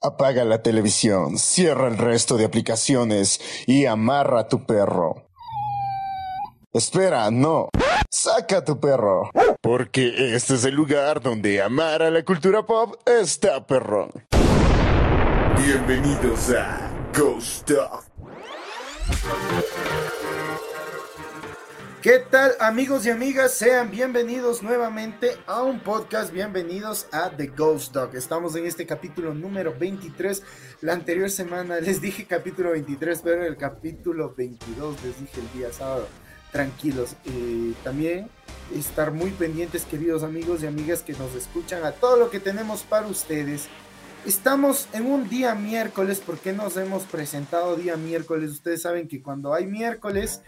Apaga la televisión, cierra el resto de aplicaciones y amarra a tu perro. Espera, no. Saca tu perro. Porque este es el lugar donde amar a la cultura pop está perro. Bienvenidos a Ghost. ¿Qué tal amigos y amigas? Sean bienvenidos nuevamente a un podcast, bienvenidos a The Ghost Dog. Estamos en este capítulo número 23. La anterior semana les dije capítulo 23, pero el capítulo 22 les dije el día sábado. Tranquilos, y también estar muy pendientes queridos amigos y amigas que nos escuchan a todo lo que tenemos para ustedes. Estamos en un día miércoles, ¿por qué nos hemos presentado día miércoles? Ustedes saben que cuando hay miércoles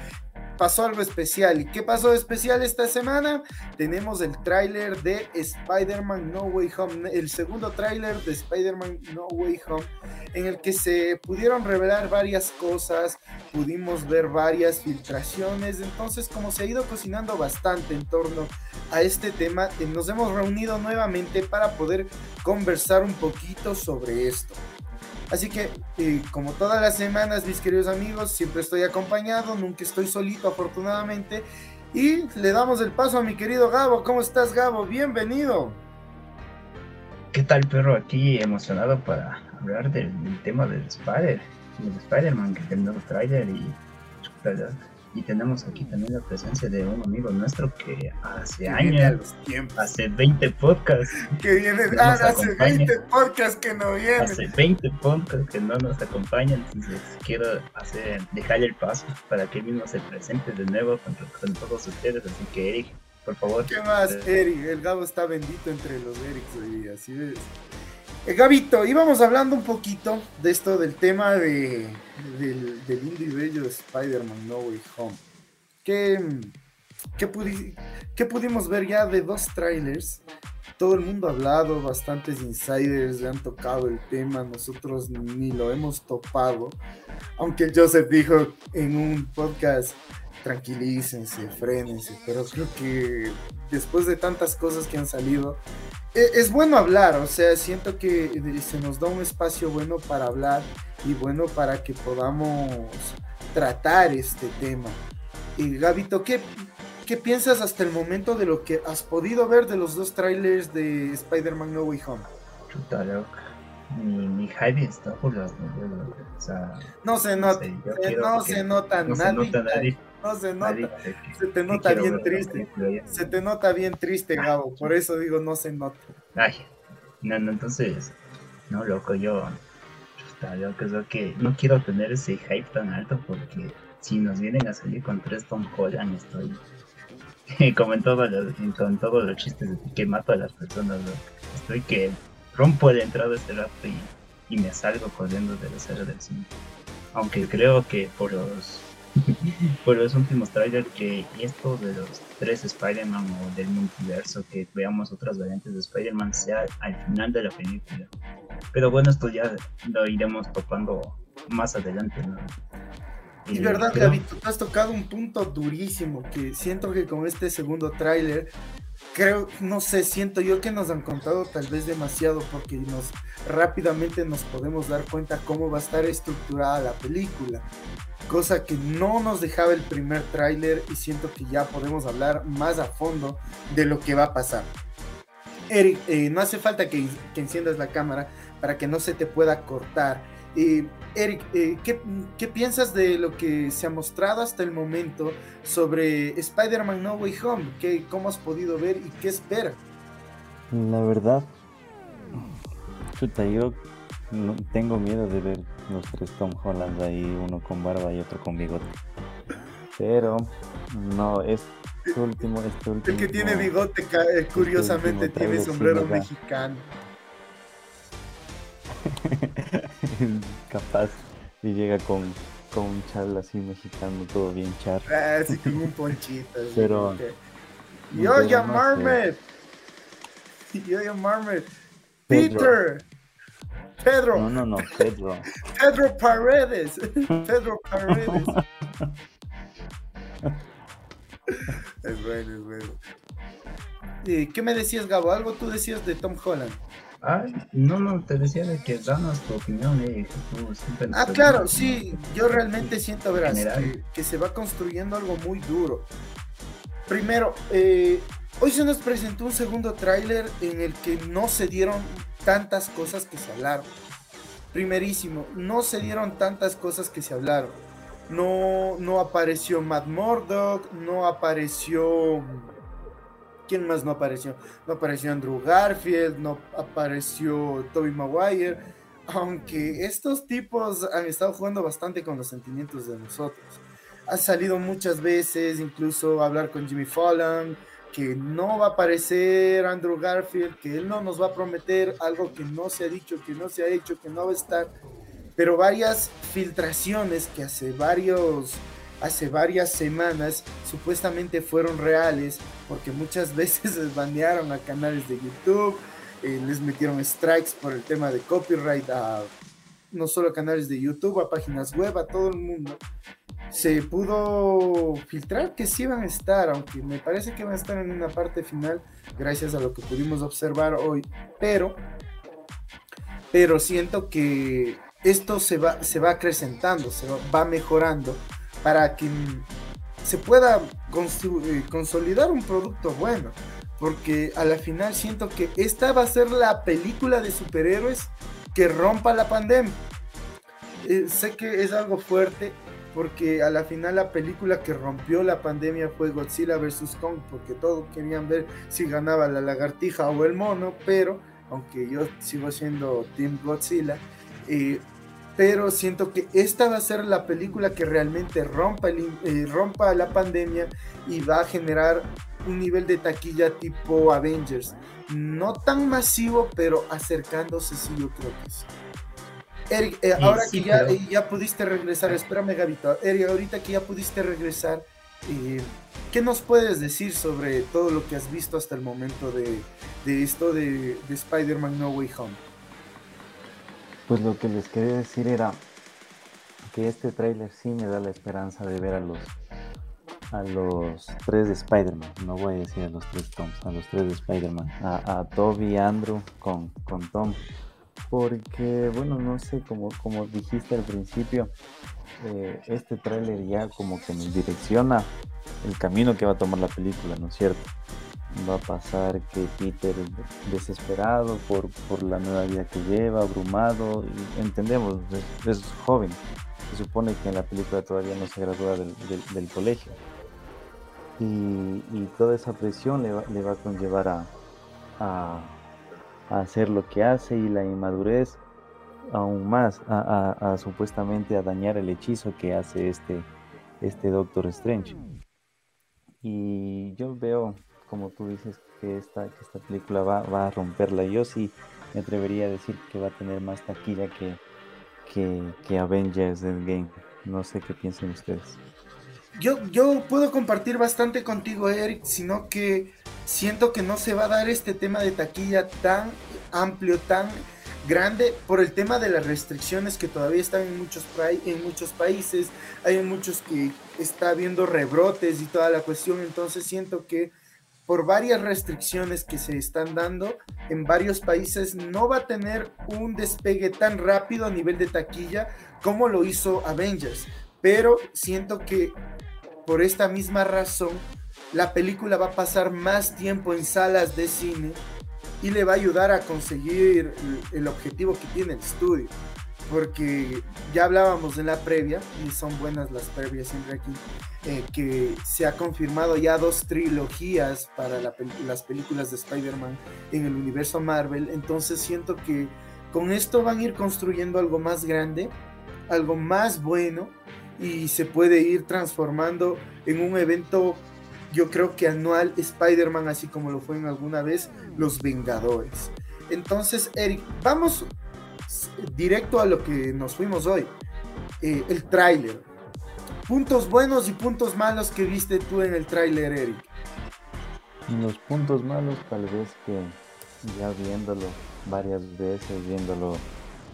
pasó algo especial. ¿Y qué pasó de especial esta semana? Tenemos el tráiler de Spider-Man No Way Home, el segundo tráiler de Spider-Man No Way Home, en el que se pudieron revelar varias cosas, pudimos ver varias filtraciones, entonces como se ha ido cocinando bastante en torno a este tema, eh, nos hemos reunido nuevamente para poder conversar un poquito sobre esto. Así que, eh, como todas las semanas, mis queridos amigos, siempre estoy acompañado, nunca estoy solito, afortunadamente. Y le damos el paso a mi querido Gabo. ¿Cómo estás, Gabo? Bienvenido. ¿Qué tal, perro? Aquí emocionado para hablar del, tema del Spider, del Spider-Man, que nuevo trailer y y tenemos aquí también la presencia de un amigo nuestro que hace años, hace 20 podcasts. Que viene, ah, hace 20 podcasts que no viene. Hace 20 podcasts que no nos acompañan. Entonces quiero hacer, dejarle el paso para que él mismo se presente de nuevo con, todos ustedes. Así que Eric, por favor. ¿Qué más, Eric? El Gabo está bendito entre los Erics hoy día, así ves. Eh, Gabito, íbamos hablando un poquito de esto del tema de, del, del indie bello Spider-Man No Way Home. ¿Qué, qué, pudimos ver ya de dos trailers? Todo el mundo ha hablado, bastantes insiders le han tocado el tema, nosotros ni lo hemos topado. Aunque Joseph dijo en un podcast, tranquilícense, frénense, pero creo que después de tantas cosas que han salido, es bueno hablar, o sea, siento que se nos da un espacio bueno para hablar y bueno para que podamos tratar este tema. Y Gabito, ¿qué, ¿qué piensas hasta el momento de lo que has podido ver de los dos trailers de Spider-Man No Way Home? Chuta, Mi, mi hype está por las nubes, o sea, no se nota, no, se nota no Se nota no se nota. Se te nota bien triste. Se te nota bien triste, Gabo. Por eso digo, no se nota. Ay, no, no, entonces, no, loco, yo, yo creo que no quiero tener ese hype tan alto porque si nos vienen a salir con tres Tom Holland, estoy como en, todo en todos los chistes que mato a las personas, estoy que rompo el entrada de este rato y, y me salgo corriendo de la sala del cine. Aunque creo que por los por los últimos trailers que esto de los tres Spider-Man o del multiverso, que veamos otras variantes de Spider-Man sea al final de la película. Pero bueno, esto ya lo iremos topando más adelante, ¿no? Eh, verdad, David, tú has tocado un punto durísimo que siento que con este segundo tráiler, creo, no sé, siento yo que nos han contado tal vez demasiado porque nos rápidamente nos podemos dar cuenta cómo va a estar estructurada la película cosa que no nos dejaba el primer tráiler y siento que ya podemos hablar más a fondo de lo que va a pasar. Eric, eh, no hace falta que, enciendas la cámara para que no se te pueda cortar. Eh, Eric, eh, ¿qué, piensas de lo que se ha mostrado hasta el momento sobre Spider-Man No Way Home? ¿Qué, ¿Cómo has podido ver y qué esperas? La verdad, chuta, yo no, tengo miedo de ver los tres Tom Holland ahí, uno con barba y otro con bigote. Pero no, es último, este último. El que tiene bigote, este curiosamente, tiene sombrero mexicano. Capaz y llega con, con un chal así mexicano, todo bien char. Ah, sí, con un ponchito. Pero. Yo ya Marmet. Yo ya Marmet. Peter. Pedro. No, no, no, Pedro. Pedro Paredes. Pedro Paredes. es bueno, es bueno. ¿Qué me decías, Gabo? Algo tú decías de Tom Holland. Ah, no, no, te decía de que danos tu opinión, eh, Ah, claro, sí, yo realmente siento, verás, que, que, se va construyendo algo muy duro. Primero, eh, hoy se nos presentó un segundo tráiler en el que no se dieron tantas cosas que se hablaron. Primerísimo, no se dieron tantas cosas que se hablaron. No, no apareció Matt Murdock, no apareció ¿Quién más no apareció? No apareció Andrew Garfield, no apareció Toby Maguire. Aunque estos tipos han estado jugando bastante con los sentimientos de nosotros. Ha salido muchas veces, incluso hablar con Jimmy Fallon, que no va a aparecer Andrew Garfield, que él no nos va a prometer algo que no se ha dicho, que no se ha hecho, que no va a estar. Pero varias filtraciones que hace varios hace varias semanas supuestamente fueron reales porque muchas veces les banearon a canales de YouTube, eh, les metieron strikes por el tema de copyright a no solo a canales de YouTube, a páginas web, a todo el mundo. Se pudo filtrar que sí iban a estar, aunque me parece que van a estar en una parte final gracias a lo que pudimos observar hoy, pero pero siento que esto se va, se va acrecentando, se va mejorando para que se pueda eh, consolidar un producto bueno. Porque a la final siento que esta va a ser la película de superhéroes que rompa la pandemia. Eh, sé que es algo fuerte porque a la final la película que rompió la pandemia fue Godzilla vs. Kong, porque todos querían ver si ganaba la lagartija o el mono, pero aunque yo sigo siendo Team Godzilla, eh, pero siento que esta va a ser la película que realmente rompa, eh, rompa la pandemia y va a generar un nivel de taquilla tipo Avengers. No tan masivo, pero acercándose, sí, yo creo que sí. Eric, eh, ahora que ya, eh, ya, pudiste regresar, espérame, Gavito. Eric, ahorita que ya pudiste regresar, ¿qué nos puedes decir sobre todo lo que has visto hasta el momento de, de esto de, de Spider-Man No Way Home? Pues lo que les quería decir era que este tráiler sí me da la esperanza de ver a los a los tres de Spider-Man, no voy a decir a los tres Toms, a los tres de Spider-Man, a, Toby y Andrew con, con Tom, porque bueno, no sé, como, como dijiste al principio, eh, este tráiler ya como que nos direcciona el camino que va a tomar la película, ¿no es cierto? va a pasar que Peter desesperado por, por la nueva vida que lleva, abrumado, entendemos, es, joven, se supone que en la película todavía no se gradúa del, colegio. Y, toda esa presión le va, le va a conllevar a, hacer lo que hace y la inmadurez aún más, a, supuestamente a dañar el hechizo que hace este, este Doctor Strange. Y yo veo como tú dices, que esta, esta película va, va, a romperla. Yo sí me atrevería a decir que va a tener más taquilla que, que, que Avengers Endgame. No sé qué piensan ustedes. Yo, yo puedo compartir bastante contigo, Eric, sino que siento que no se va a dar este tema de taquilla tan amplio, tan grande por el tema de las restricciones que todavía están en muchos, en muchos países, hay muchos que está habiendo rebrotes y toda la cuestión, entonces siento que por varias restricciones que se están dando en varios países, no va a tener un despegue tan rápido a nivel de taquilla como lo hizo Avengers. Pero siento que por esta misma razón, la película va a pasar más tiempo en salas de cine y le va a ayudar a conseguir el objetivo que tiene el estudio porque ya hablábamos en la previa, y son buenas las previas siempre aquí, eh, que se ha confirmado ya dos trilogías para las películas de Spider-Man en el universo Marvel, entonces siento que con esto van a ir construyendo algo más grande, algo más bueno, y se puede ir transformando en un evento, yo creo que anual Spider-Man, así como lo fue en alguna vez Los Vengadores. Entonces, Eric, vamos directo a lo que nos fuimos hoy. Eh, el tráiler. Puntos buenos y puntos malos que viste tú en el tráiler, Eric. Los puntos malos tal vez que ya viéndolo varias veces, viéndolo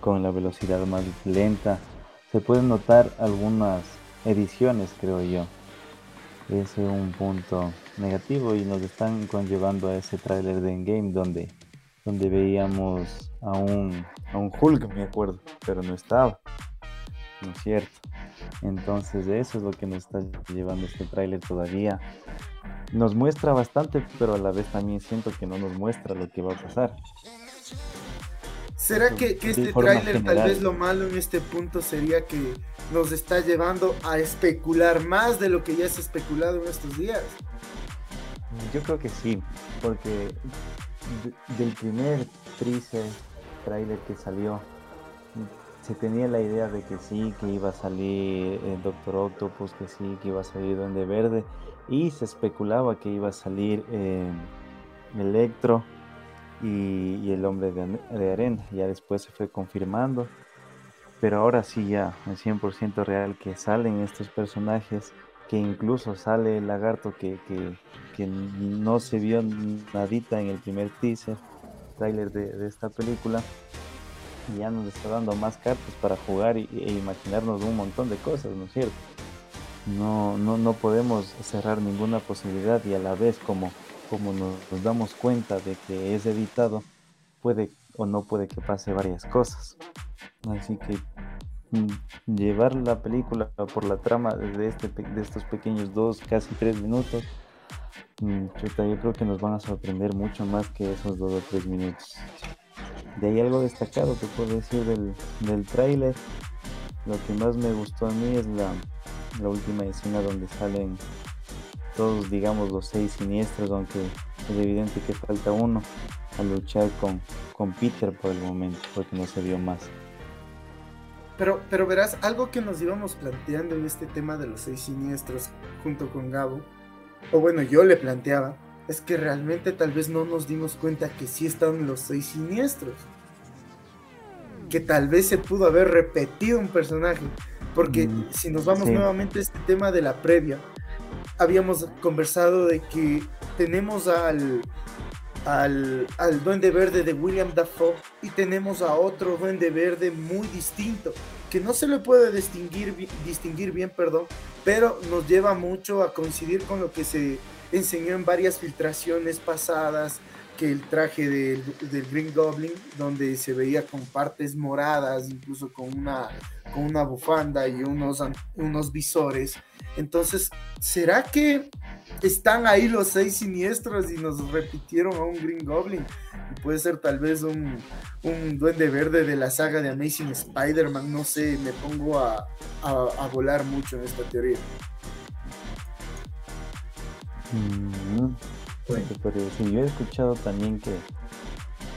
con la velocidad más lenta, se pueden notar algunas ediciones, creo yo. Ese es un punto negativo y nos están conllevando a ese tráiler de Endgame donde donde veíamos a un, a un Hulk, me acuerdo, pero no estaba, ¿no es cierto? Entonces eso es lo que nos está llevando este tráiler todavía. Nos muestra bastante, pero a la vez también siento que no nos muestra lo que va a pasar. ¿Será que, que este tráiler tal vez lo malo en este punto sería que nos está llevando a especular más de lo que ya se ha especulado en estos días? Yo creo que sí, porque del primer teaser, trailer que salió, se tenía la idea de que sí, que iba a salir el Doctor Octopus, que sí, que iba a salir Duende Verde, y se especulaba que iba a salir eh, Electro y, el Hombre de, Arena. Ya después se fue confirmando, pero ahora sí ya es 100% real que salen estos personajes, que incluso sale el lagarto que, que, no se vio nadita en el primer teaser, trailer de esta película y ya nos está dando más cartas para jugar y, e imaginarnos un montón de cosas, ¿no es cierto? No, no, no podemos cerrar ninguna posibilidad y a la vez como, como nos, damos cuenta de que es editado, puede o no puede que pase varias cosas. Así que mm, llevar la película por la trama de, este, de estos pequeños dos, casi tres minutos, mm, yo creo que nos van a sorprender mucho más que esos dos o tres minutos. De ahí algo destacado que puedo decir del, del tráiler. Lo que más me gustó a mí es la, última escena donde salen todos, digamos, los seis siniestros, aunque es evidente que falta uno a luchar con, con Peter por el momento, porque no se vio más. Pero, pero verás, algo que nos íbamos planteando en este tema de los seis siniestros junto con Gabo, o bueno, yo le planteaba, es que realmente tal vez no nos dimos cuenta que sí están los seis siniestros. Que tal vez se pudo haber repetido un personaje. Porque mm, si nos vamos nuevamente a este tema de la previa, habíamos conversado de que tenemos al, al, al, Duende Verde de William Dafoe y tenemos a otro Duende Verde muy distinto, que no se le puede distinguir, distinguir bien, perdón, pero nos lleva mucho a coincidir con lo que se enseñó en varias filtraciones pasadas que el traje del, Green Goblin, donde se veía con partes moradas, incluso con una, con una bufanda y unos, unos visores. Entonces, ¿será que están ahí los seis siniestros y nos repitieron a un Green Goblin? puede ser tal vez un, un, duende verde de la saga de Amazing Spider-Man, no sé, me pongo a, a volar mucho en esta teoría. Mm, yo he escuchado también que,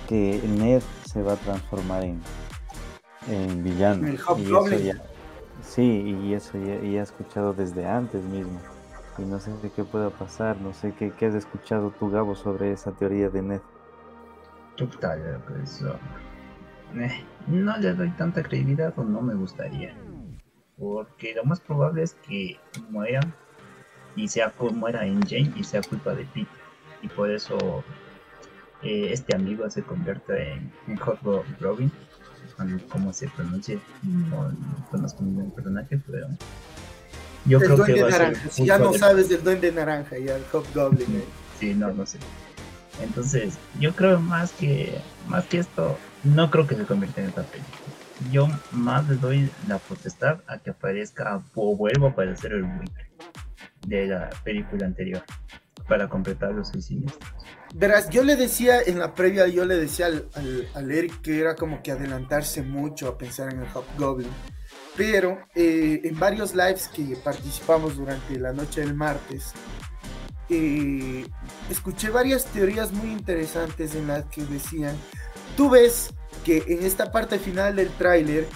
que Ned se va a transformar en, en villano. El y sí, y eso ya, he escuchado desde antes mismo. Y no sé de qué pueda pasar, no sé qué, qué has escuchado tú, Gabo, sobre esa teoría de Ned. Pues, eh, no le doy tanta credibilidad o no me gustaría. Porque lo más probable es que muera y sea como era en Jane y sea culpa de Peter. Y por eso eh, este amigo se convierte en, en Hot Robin, como se pronuncia, no, conozco ningún personaje, pero yo creo que va naranja. A ser si ya no sabes del duende naranja y el Hot Goblin. Eh. sí, no, no sé. Entonces, yo creo más que más que esto, no creo que se convierta en esta película. Yo más le doy la potestad a que aparezca o vuelva a aparecer el buitre de la película anterior para completar los seis siniestros. Verás, yo le decía en la previa, yo le decía al, Eric que era como que adelantarse mucho a pensar en el Hobgoblin. Pero eh, en varios lives que participamos durante la noche del martes, eh, escuché varias teorías muy interesantes en las que decían, tú ves que en esta parte final del tráiler,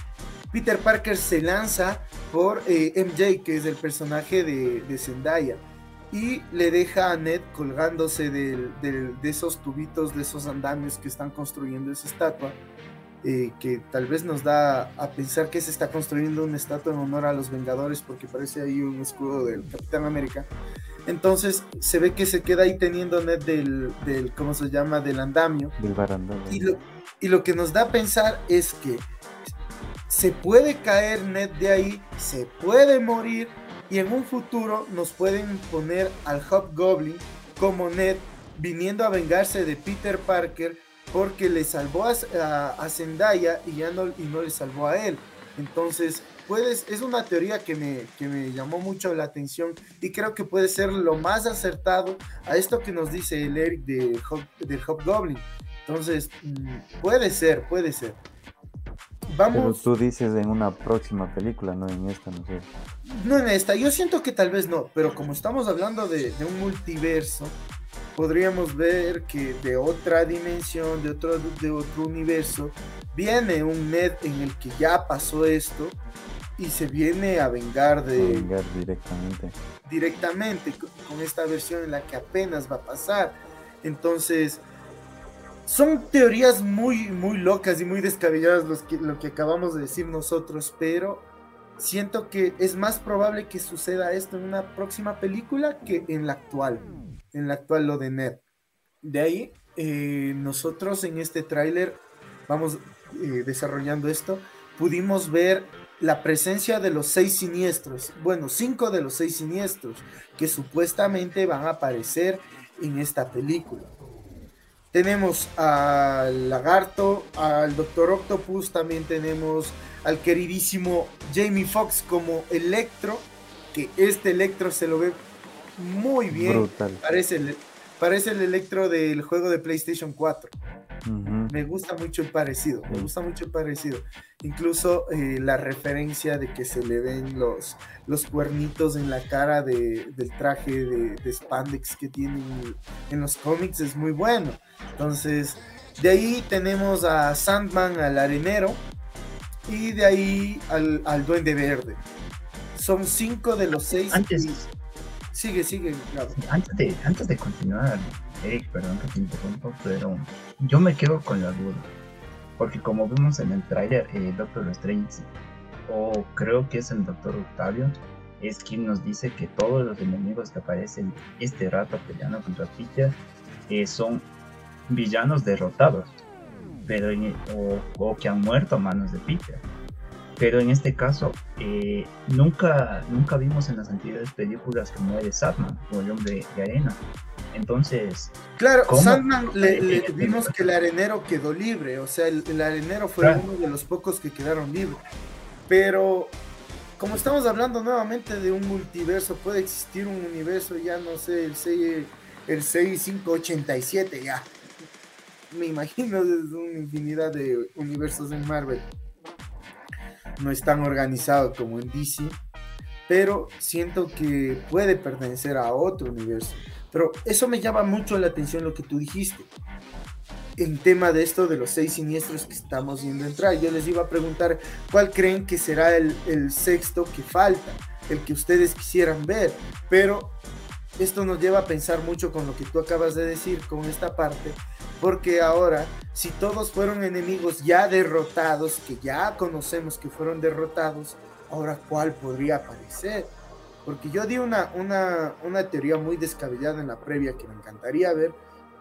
Peter Parker se lanza por eh, MJ, que es el personaje de, Zendaya, y le deja a Ned colgándose de esos tubitos, de esos andamios que están construyendo esa estatua, eh, que tal vez nos da a pensar que se está construyendo una estatua en honor a los Vengadores, porque parece ahí un escudo del Capitán América. Entonces se ve que se queda ahí teniendo Ned del, del ¿cómo se llama?, del andamio. Del Y lo, y lo que nos da a pensar es que se puede caer Ned de ahí, se puede morir y en un futuro nos pueden poner al Hobgoblin como Ned viniendo a vengarse de Peter Parker porque le salvó a, Zendaya y ya no, y no le salvó a él. Entonces, puedes, es una teoría que me, que me llamó mucho la atención y creo que puede ser lo más acertado a esto que nos dice el Eric de, del Hobgoblin. Entonces, mm, puede ser, puede ser. Vamos. Pero tú dices en una próxima película, no en esta, no sé. No en esta, yo siento que tal vez no, pero como estamos hablando de, de un multiverso, podríamos ver que de otra dimensión, de otro, de otro universo, viene un Ned en el que ya pasó esto y se viene a vengar de... vengar directamente. Directamente con esta versión en la que apenas va a pasar. Entonces, son teorías muy, muy locas y muy descabelladas lo que acabamos de decir nosotros, pero siento que es más probable que suceda esto en una próxima película que en la actual, en la actual lo de Ned. De ahí, eh, nosotros en este tráiler vamos eh, desarrollando esto, pudimos ver la presencia de los seis siniestros, bueno, cinco de los seis siniestros que supuestamente van a aparecer en esta película. Tenemos al lagarto, al Doctor Octopus, también tenemos al queridísimo Jamie Foxx como Electro, que este Electro se lo ve muy bien. Parece el, parece el Electro del juego de PlayStation 4. Me gusta mucho el parecido, me gusta mucho el parecido. Incluso eh, la referencia de que se le ven los, los cuernitos en la cara del traje de, spandex que tiene en los cómics es muy bueno. Entonces, de ahí tenemos a Sandman, al arenero, y de ahí al, duende verde. Son cinco de los seis. Antes, sigue, sigue. Antes, de, antes de continuar, Eric, perdón que te interrumpo, pero yo me quedo con la duda. Porque como vimos en el trailer, eh, Doctor Strange, o creo que es el Doctor Octavio, es quien nos dice que todos los enemigos que aparecen este rato peleando contra Peter eh, son villanos derrotados pero e, o, que han muerto a manos de Peter. Pero en este caso, eh, nunca, nunca vimos en las anteriores películas que muere Sandman o el hombre de arena. Entonces. Claro, Sandman le, vimos que el arenero quedó libre, o sea, el, arenero fue uno de los pocos que quedaron libres. Pero, como estamos hablando nuevamente de un multiverso, puede existir un universo, ya no sé, el 6, el 6587, ya me imagino desde una infinidad de universos en Marvel. No es tan organizado como en DC, pero siento que puede pertenecer a otro universo. Pero eso me llama mucho la atención lo que tú dijiste. En tema de esto de los seis siniestros que estamos viendo entrar, yo les iba a preguntar cuál creen que será el, sexto que falta, el que ustedes quisieran ver. Pero esto nos lleva a pensar mucho con lo que tú acabas de decir, con esta parte, porque ahora, si todos fueron enemigos ya derrotados, que ya conocemos que fueron derrotados, ahora cuál podría aparecer. Porque yo di una, una, teoría muy descabellada en la previa que me encantaría ver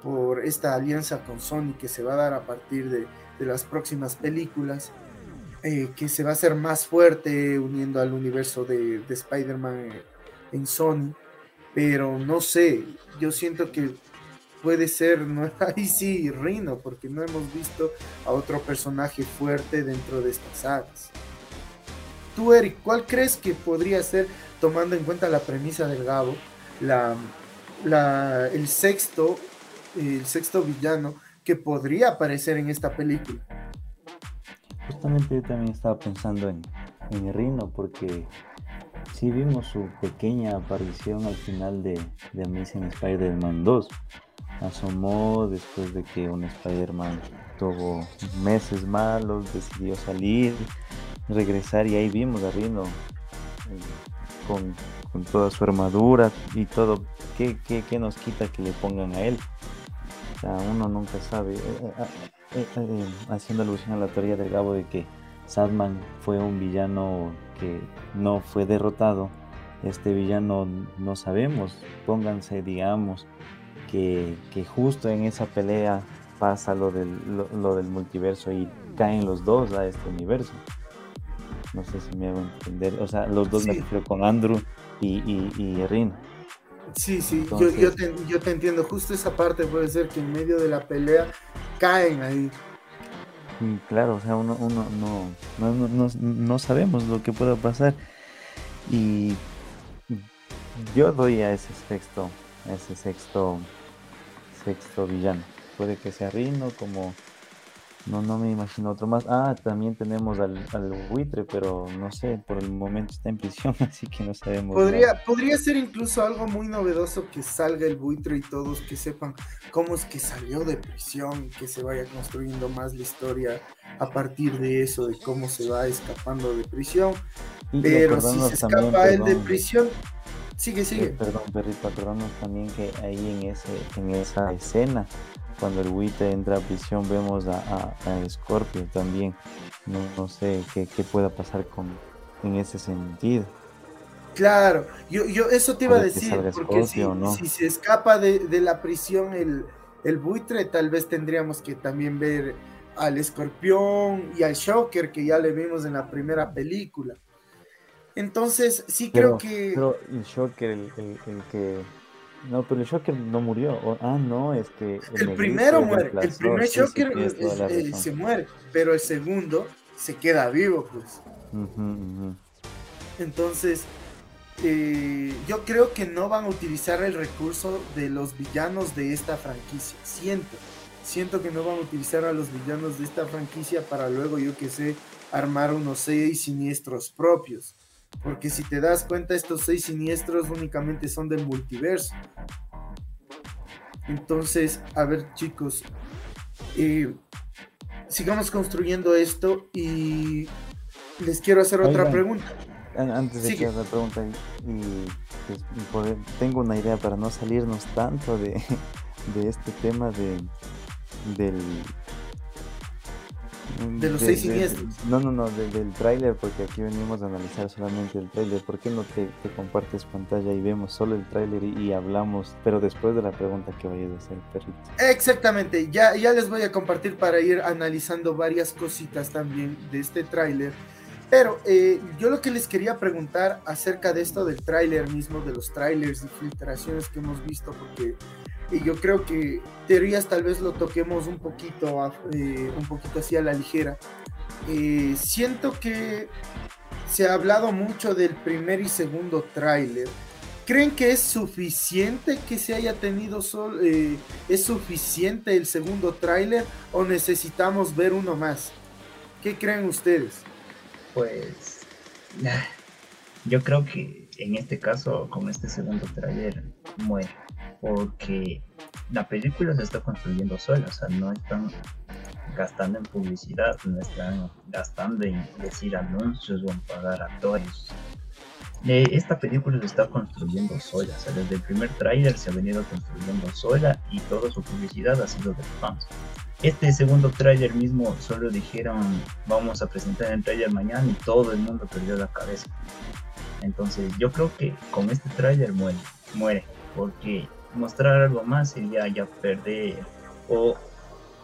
por esta alianza con Sony que se va a dar a partir de, las próximas películas, eh, que se va a hacer más fuerte uniendo al universo de, de Spider-Man en Sony. Pero no sé, yo siento que puede ser, no, ahí sí, Rino, porque no hemos visto a otro personaje fuerte dentro de estas sagas. Tú, Eric, ¿cuál crees que podría ser, tomando en cuenta la premisa del Gabo, el sexto, villano que podría aparecer en esta película? Justamente yo también estaba pensando en, en Rino, porque sí vimos su pequeña aparición al final de, de Amazing Spider-Man 2, asomó después de que un Spider-Man tuvo meses malos, decidió salir, regresar y ahí vimos a Rino eh, con, toda su armadura y todo. ¿Qué, nos quita que le pongan a él? O sea, uno nunca sabe. Eh, eh, haciendo alusión a la teoría del Gabo de que Sadman fue un villano que no fue derrotado. Este villano no sabemos. Pónganse, digamos, que, justo en esa pelea pasa lo del, lo, del multiverso y caen los dos a este universo. No sé si me hago entender. O sea, los dos me refiero con Andrew y, y, y Rin. Sí, sí, yo, yo, te, yo, te, entiendo. Justo esa parte puede ser que en medio de la pelea caen ahí. Claro, o sea, uno, uno no, no, no, sabemos lo que pueda pasar. Y yo doy a ese sexto, a ese sexto, sexto villano. Puede que sea Rino como no, no me imagino otro más. Ah, también tenemos al, buitre, pero no sé, por el momento está en prisión, así que no sabemos. Podría, podría ser incluso algo muy novedoso que salga el buitre y todos que sepan cómo es que salió de prisión y que se vaya construyendo más la historia a partir de eso, de cómo se va escapando de prisión. pero si se escapa él de prisión, sigue, sigue. Eh, perdón, perrito, acordarnos también que ahí en, ese, en esa escena cuando el Wite entra a prisión vemos a, a, Scorpio también. No, sé qué, pueda pasar con, en ese sentido. Claro, yo, yo eso te iba a decir, porque si, se escapa de, la prisión el, el, buitre, tal vez tendríamos que también ver al escorpión y al Shocker que ya le vimos en la primera película. Entonces, sí creo que... Pero el Shocker, el, el que no, pero el Shocker no murió. ah, no, es que. El, primero muere. El primer Shocker eh, se muere. Pero el segundo se queda vivo, pues. Entonces, eh, yo creo que no van a utilizar el recurso de los villanos de esta franquicia. Siento. Siento que no van a utilizar a los villanos de esta franquicia para luego, yo que sé, armar unos seis siniestros propios. Porque si te das cuenta, estos seis siniestros únicamente son del multiverso. Entonces, a ver chicos, eh, sigamos construyendo esto y les quiero hacer otra pregunta. Antes de que haga la pregunta, pues, tengo una idea para no salirnos tanto de, de este tema de, del, de los seis siniestros. no, no, no, del tráiler, porque aquí venimos a analizar solamente el tráiler. ¿Por qué no te, compartes pantalla y vemos solo el tráiler y, hablamos, pero después de la pregunta que vayas a hacer, perrito? Exactamente, ya, ya les voy a compartir para ir analizando varias cositas también de este tráiler. Pero eh, yo lo que les quería preguntar acerca de esto del tráiler mismo, de los tráilers y filtraciones que hemos visto, porque y yo creo que teorías tal vez lo toquemos un poquito, eh, un poquito así a la ligera. Eh, siento que se ha hablado mucho del primer y segundo tráiler. ¿Creen que es suficiente que se haya tenido solo, eh, es suficiente el segundo tráiler o necesitamos ver uno más? ¿Qué creen ustedes? Pues yo creo que en este caso con este segundo tráiler muere porque la película se está construyendo sola, o sea, no están gastando en publicidad, no están gastando en decir anuncios o en pagar actores. Eh, esta película se está construyendo sola, o sea, desde el primer tráiler se ha venido construyendo sola y toda su publicidad ha sido de fans. Este segundo tráiler mismo solo dijeron vamos a presentar el tráiler mañana y todo el mundo perdió la cabeza. Entonces yo creo que con este tráiler muere, muere, porque mostrar algo más sería ya perder o,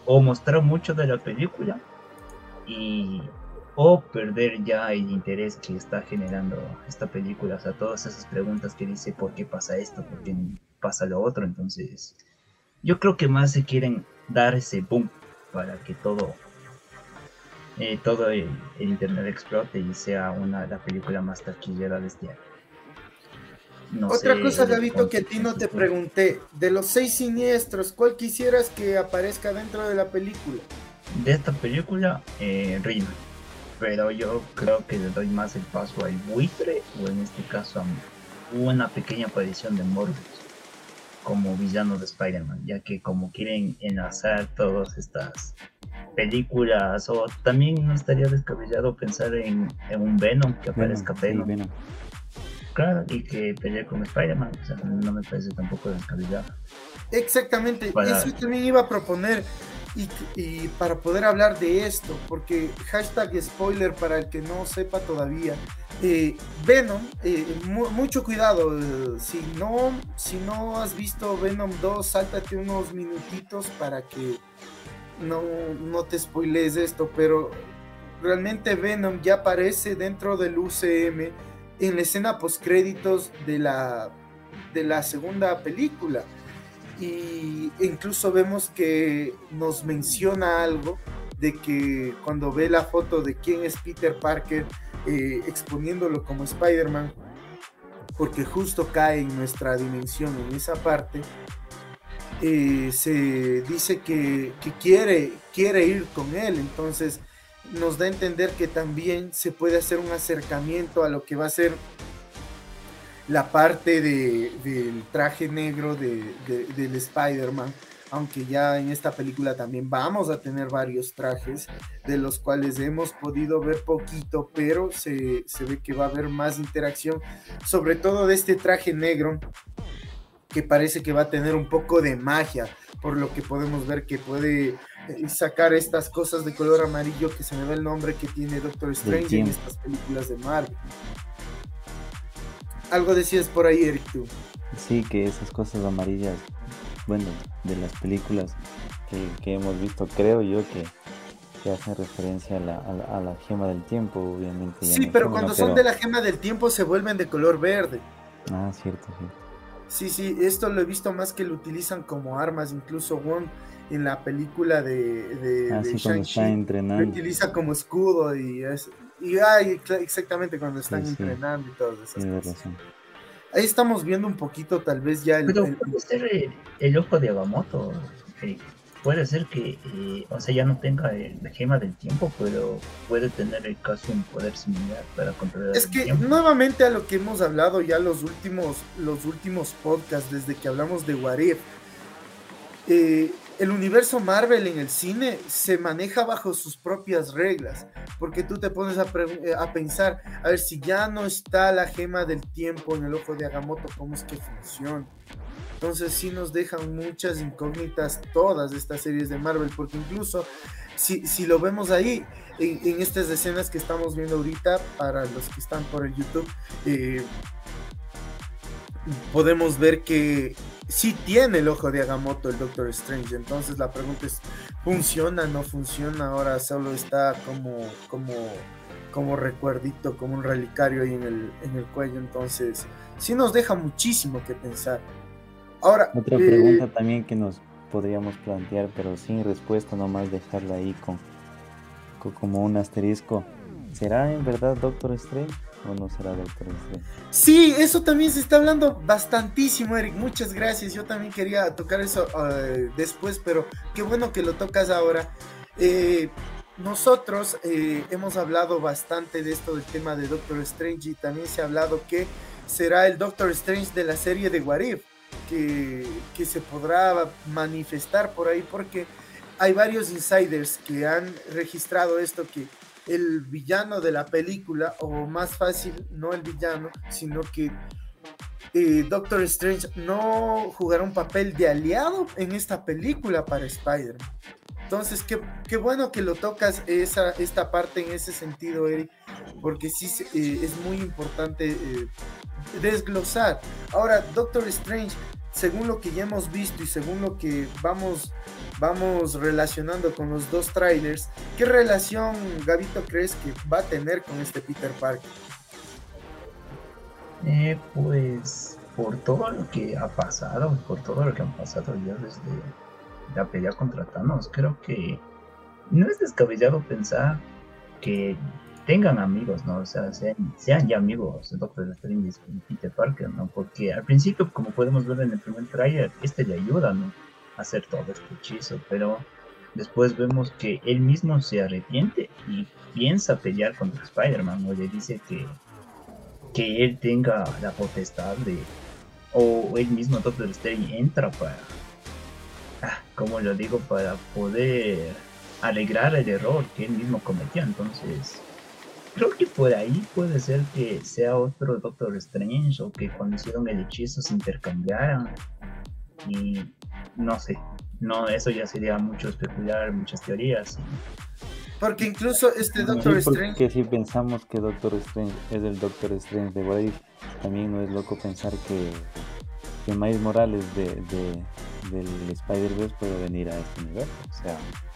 o mostrar mucho de la película y o perder ya el interés que está generando esta película, o sea, todas esas preguntas que dice por qué pasa esto, por qué pasa lo otro, entonces yo creo que más se quieren dar ese boom para que todo eh, todo el, internet explote y sea una la película más taquillera de este año. Otra cosa, Gavito, que a ti no te pregunté. De los seis siniestros, ¿cuál quisieras que aparezca dentro de la película? De esta película, eh, Pero yo creo que le doy más el paso al buitre, o en este caso a una pequeña aparición de Morbius como villano de Spider-Man, ya que como quieren enlazar todas estas películas, o también no estaría descabellado pensar en, un Venom que aparezca Venom y que pelee con Spider-Man. O sea, no me parece tampoco descabellado. Exactamente, eso también iba a proponer. Y, para poder hablar de esto, porque hashtag spoiler para el que no sepa todavía, eh, Venom, eh, mucho cuidado, si, no, si no has visto Venom 2, sáltate unos minutitos para que no, no te spoilees esto, pero realmente Venom ya aparece dentro del UCM en la escena post créditos de la, de la segunda película. y incluso vemos que nos menciona algo de que cuando ve la foto de quién es Peter Parker eh, exponiéndolo como Spider-Man, porque justo cae en nuestra dimensión en esa parte, eh, se dice que, que, quiere, quiere ir con él, entonces nos da a entender que también se puede hacer un acercamiento a lo que va a ser la parte de, del traje negro de, del Spider-Man, aunque ya en esta película también vamos a tener varios trajes, de los cuales hemos podido ver poquito, pero se, se ve que va a haber más interacción, sobre todo de este traje negro, que parece que va a tener un poco de magia, por lo que podemos ver que puede sacar estas cosas de color amarillo que se me ve el nombre que tiene Doctor Strange en estas películas de Marvel. Algo decías por ahí, Eric, tú. Sí, que esas cosas amarillas, bueno, de las películas que, hemos visto, creo yo que, que hacen referencia a la, a, la, gema del tiempo, obviamente. Sí, pero cuando son de la gema del tiempo se vuelven de color verde. Ah, cierto, sí. Sí, sí, esto lo he visto más que lo utilizan como armas, incluso Wong en la película de, de, ah, entrenando. lo utiliza como escudo y es, y ay, exactamente cuando están entrenando y todas esas cosas. Ahí estamos viendo un poquito, tal vez ya el. Pero puede ser el, ojo de Agamotto. puede ser que, eh, o sea, ya no tenga la gema del tiempo, pero puede tener el caso un poder similar para controlar. Es que nuevamente a lo que hemos hablado ya los últimos, los últimos podcasts, desde que hablamos de Warif, eh, el universo Marvel en el cine se maneja bajo sus propias reglas, porque tú te pones a, eh, pensar, a ver si ya no está la gema del tiempo en el ojo de Agamotto, ¿cómo es que funciona? Entonces sí nos dejan muchas incógnitas todas estas series de Marvel, porque incluso si, si lo vemos ahí, en, estas escenas que estamos viendo ahorita, para los que están por el YouTube, eh, podemos ver que sí tiene el ojo de Agamotto el Doctor Strange. Entonces la pregunta es, ¿funciona? ¿No funciona? Ahora solo está como, como, como recuerdito, como un relicario ahí en el, en el cuello. Entonces sí nos deja muchísimo que pensar. Ahora... Otra eh, pregunta también que nos podríamos plantear, pero sin respuesta, nomás dejarla ahí con, con como un asterisco. ¿Será en verdad Doctor Strange? ¿O no será Doctor Strange? Sí, eso también se está hablando bastantísimo, Eric. Muchas gracias. Yo también quería tocar eso eh, después, pero qué bueno que lo tocas ahora. Eh, nosotros eh, hemos hablado bastante de esto del tema de Doctor Strange y también se ha hablado que será el Doctor Strange de la serie de Warif que, que se podrá manifestar por ahí porque hay varios insiders que han registrado esto que el villano de la película, o más fácil, no el villano, sino que eh, Doctor Strange no jugará un papel de aliado en esta película para Spider-Man. Entonces, qué, bueno que lo tocas esa, esta parte en ese sentido, Eric, porque sí eh, es muy importante eh, desglosar. Ahora, Doctor Strange, según lo que ya hemos visto y según lo que vamos vamos relacionando con los dos trailers, ¿qué relación, Gavito, crees que va a tener con este Peter Parker? Eh, pues por todo lo que ha pasado, por todo lo que han pasado ya desde la pelea contra Thanos, creo que no es descabellado pensar que tengan amigos, ¿no? O sea, sean, ya amigos Doctor Strange y Peter Parker, ¿no? Porque al principio, como podemos ver en el primer trailer, este le ayuda, ¿no? hacer todo este hechizo, pero después vemos que él mismo se arrepiente y piensa pelear contra Spider-Man o le dice que, que él tenga la potestad de, o él mismo Doctor Strange entra para, ah, como lo digo, para poder alegrar el error que él mismo cometió, entonces creo que por ahí puede ser que sea otro Doctor Strange o que cuando hicieron el hechizo se intercambiaran y no sé, no, eso ya sería mucho especular, muchas teorías. Porque incluso este Doctor Strange. Que si pensamos que Doctor Strange es el Doctor Strange de What también no es loco pensar que, que Morales de, del Spider-Verse puede venir a este universo.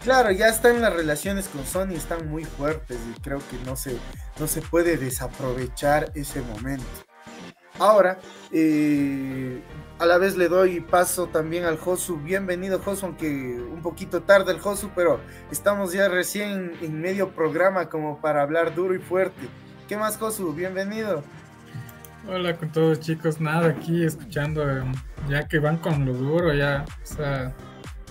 Claro, ya están las relaciones con Sony, están muy fuertes y creo que no se, no se puede desaprovechar ese momento. Ahora, eh, a la vez le doy paso también al Josu. Bienvenido, Josu, aunque un poquito tarde el Josu, pero estamos ya recién en medio programa como para hablar duro y fuerte. ¿Qué más, Josu? Bienvenido. Hola con todos, chicos. Nada, aquí escuchando, eh, ya que van con lo duro, ya, o sea,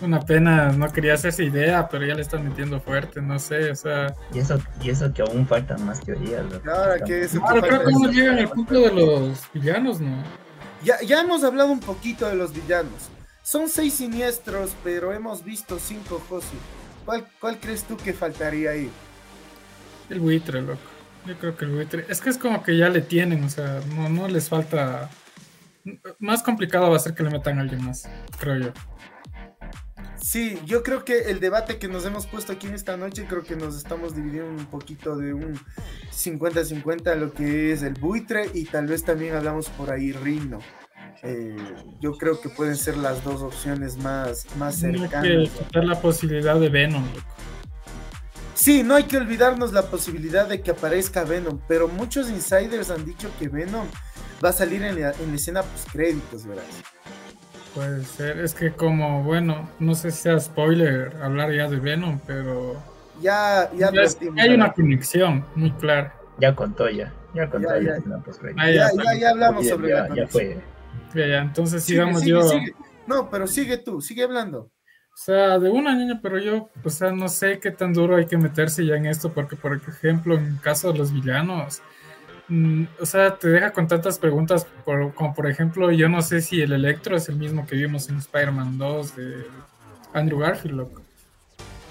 una pena, no quería hacer esa idea, pero ya le están metiendo fuerte, no sé, o sea. Y eso, y eso que aún faltan más teorías. Ahora que eso. Claro, creo que no llegan al punto de los villanos, ¿no? Ya, ya hemos hablado un poquito de los villanos. Son seis siniestros, pero hemos visto cinco, Josu. ¿Cuál, ¿Cuál crees tú que faltaría ahí? El buitre, loco. Yo creo que el buitre. Es que es como que ya le tienen, o sea, no, no les falta. Más complicado va a ser que le metan a alguien más, creo yo. Sí, yo creo que el debate que nos hemos puesto aquí en esta noche, creo que nos estamos dividiendo un poquito de un 50-50 lo que es el buitre y tal vez también hablamos por ahí Rino. Eh, yo creo que pueden ser las dos opciones más, más cercanas. Hay que quitar la posibilidad de Venom, loco. Sí, no hay que olvidarnos la posibilidad de que aparezca Venom, pero muchos insiders han dicho que Venom va a salir en la, en la escena post créditos, ¿verdad? Puede ser, es que como, bueno, no sé si sea spoiler hablar ya de Venom, pero Ya, ya, ya es- hay una conexión muy clara. Ya contó ya. Ya contó Ya, ya. ya. la postcrédito. Ah, ya, ya, ya, ya hablamos Ya- sobre ya, la ya conexión. fue. Ya, ya, entonces Sigue, sigamos sigue, yo. sigue. No, pero sigue tú, sigue hablando. O sea, de una niña, pero yo, o sea, no sé qué tan duro hay que meterse ya en esto, porque, por ejemplo, en el caso de los villanos, mm, o sea, te deja con tantas preguntas, por- como por ejemplo, yo no sé si el Electro es el mismo que vimos en Spider-Man 2 de Andrew Garfield, loco.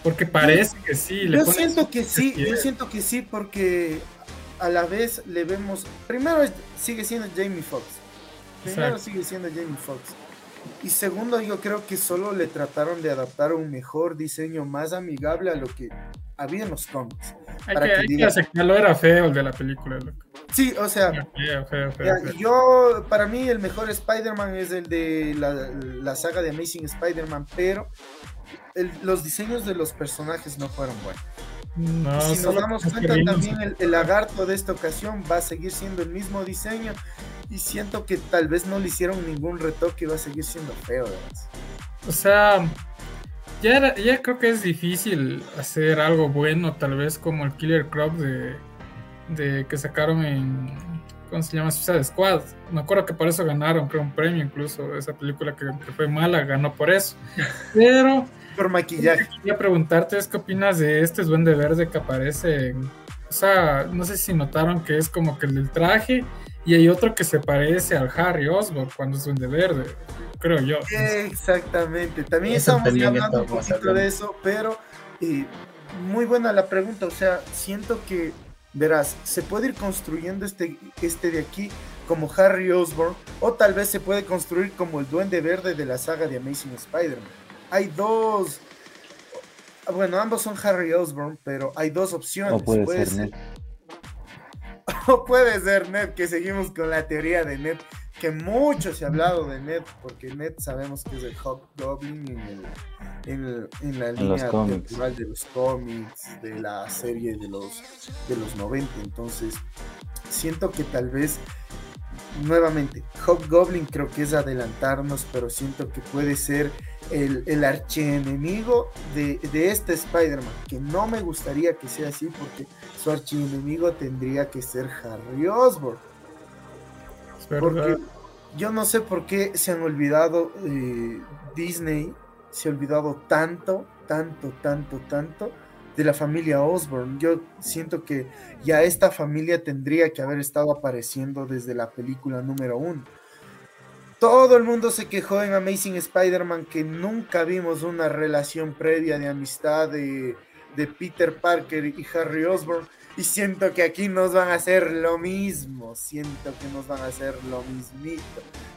Porque parece que sí. le Yo siento que sí, yo siento que sí, porque a la vez le vemos. Primero sigue siendo Jamie Foxx. Primero Exacto. sigue siendo Jamie Foxx. Y segundo, yo creo que solo le trataron de adaptar un mejor diseño más amigable a lo que había en los cómics. Hay para que, que hay que diga- aceptarlo, era feo el de la película, loco. Sí, o sea, Feo, feo, feo, Ya, yo, para mí, el mejor Spider-Man es el de la, la saga de Amazing Spider-Man, pero el- los diseños de los personajes no fueron buenos. No, si nos damos que cuenta, también el, el lagarto de esta ocasión va a seguir siendo el mismo diseño. Y siento que tal vez no le hicieron ningún retoque, va a seguir siendo feo. ¿verdad? O sea, ya, era- ya creo que es difícil hacer algo bueno, tal vez como el Killer Crop de, de que sacaron en. ¿Cómo se llama? Suicide Squad. Me acuerdo que por eso ganaron, creo, un premio incluso. Esa película que, que fue mala ganó por eso. Pero Por maquillaje. quería preguntarte es qué opinas de este duende verde que aparece en- o sea no sé si notaron que es como que el del traje y hay otro que se parece al Harry Osborn cuando es duende verde creo yo Exactamente. También Eso estamos también hablando un poquito hablando. de eso, pero eh, muy buena la pregunta. O sea, siento que, verás, se puede ir construyendo este, este de aquí como Harry Osborn, o tal vez se puede construir como el Duende Verde de la saga de Amazing Spider-Man. Hay dos. Bueno, ambos son Harry Osborn, pero hay dos opciones. Puede ser. O puede ser Ned, que seguimos con la teoría de Ned, que mucho se ha hablado de Ned, porque Ned sabemos que es el Hobgoblin en, el, en, el- en la línea temporal de los cómics, de la serie de los, de los 90. Entonces, siento que tal vez, nuevamente, Hobgoblin creo que es adelantarnos, pero siento que puede ser el, el archienemigo de, de este Spider-Man, que no me gustaría que sea así, porque su archienemigo tendría que ser Harry Osborn. Porque yo no sé por qué se han olvidado, eh, Disney se ha olvidado tanto, tanto, tanto, tanto de la familia Osborn. Yo siento que ya esta familia tendría que haber estado apareciendo desde la película número uno. Todo el mundo se quejó en Amazing Spider-Man que nunca vimos una relación previa de amistad de, Peter Parker y Harry Osborn. Y siento que aquí nos van a hacer lo mismo. Siento que nos van a hacer lo mismito.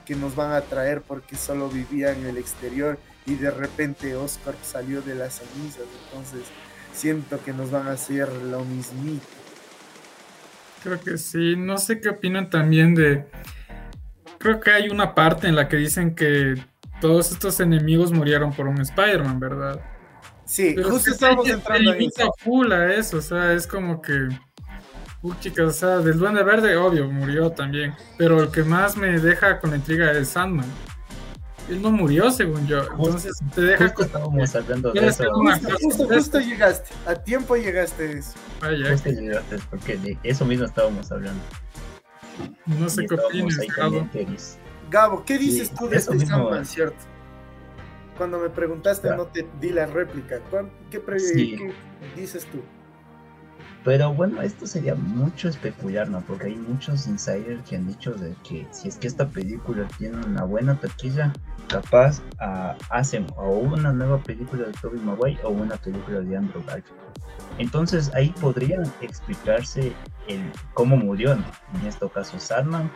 Que nos van a traer porque solo vivía en el exterior y de repente Oscar salió de las cenizas. Entonces siento que nos van a hacer lo mismito. Creo que sí. No sé qué opinan también de. Creo que hay una parte en la que dicen que todos estos enemigos murieron por un Spider-Man, ¿verdad? Sí, Pero justo estamos entrando en eso. limita full a eso, o sea, es como que. Uy, chicas, o sea, del Duende Verde, obvio, murió también. Pero el que más me deja con la intriga es Sandman. Él no murió, según yo. Entonces te deja. Justo estábamos hablando de eso. Justo, justo, justo llegaste. A tiempo llegaste a eso. Ah, ya, Justo llegaste, porque de eso mismo estábamos hablando. no sé qué opinas, ahí Gabo. Gabo, ¿qué dices Sí, tú de eso este mismo. Sandman, cierto? Cuando me preguntaste Ya. no te di la réplica. ¿Cuán- ¿Qué, pre- Sí. qué dices tú? Pero bueno, esto sería mucho especular, ¿no? Porque hay muchos insiders que han dicho de que si es que esta película tiene una buena taquilla, capaz ah, hacen o una nueva película de Tobey Maguire o una película de Andrew Garfield. Entonces ahí podrían explicarse el cómo murió, ¿no? En este caso Sandman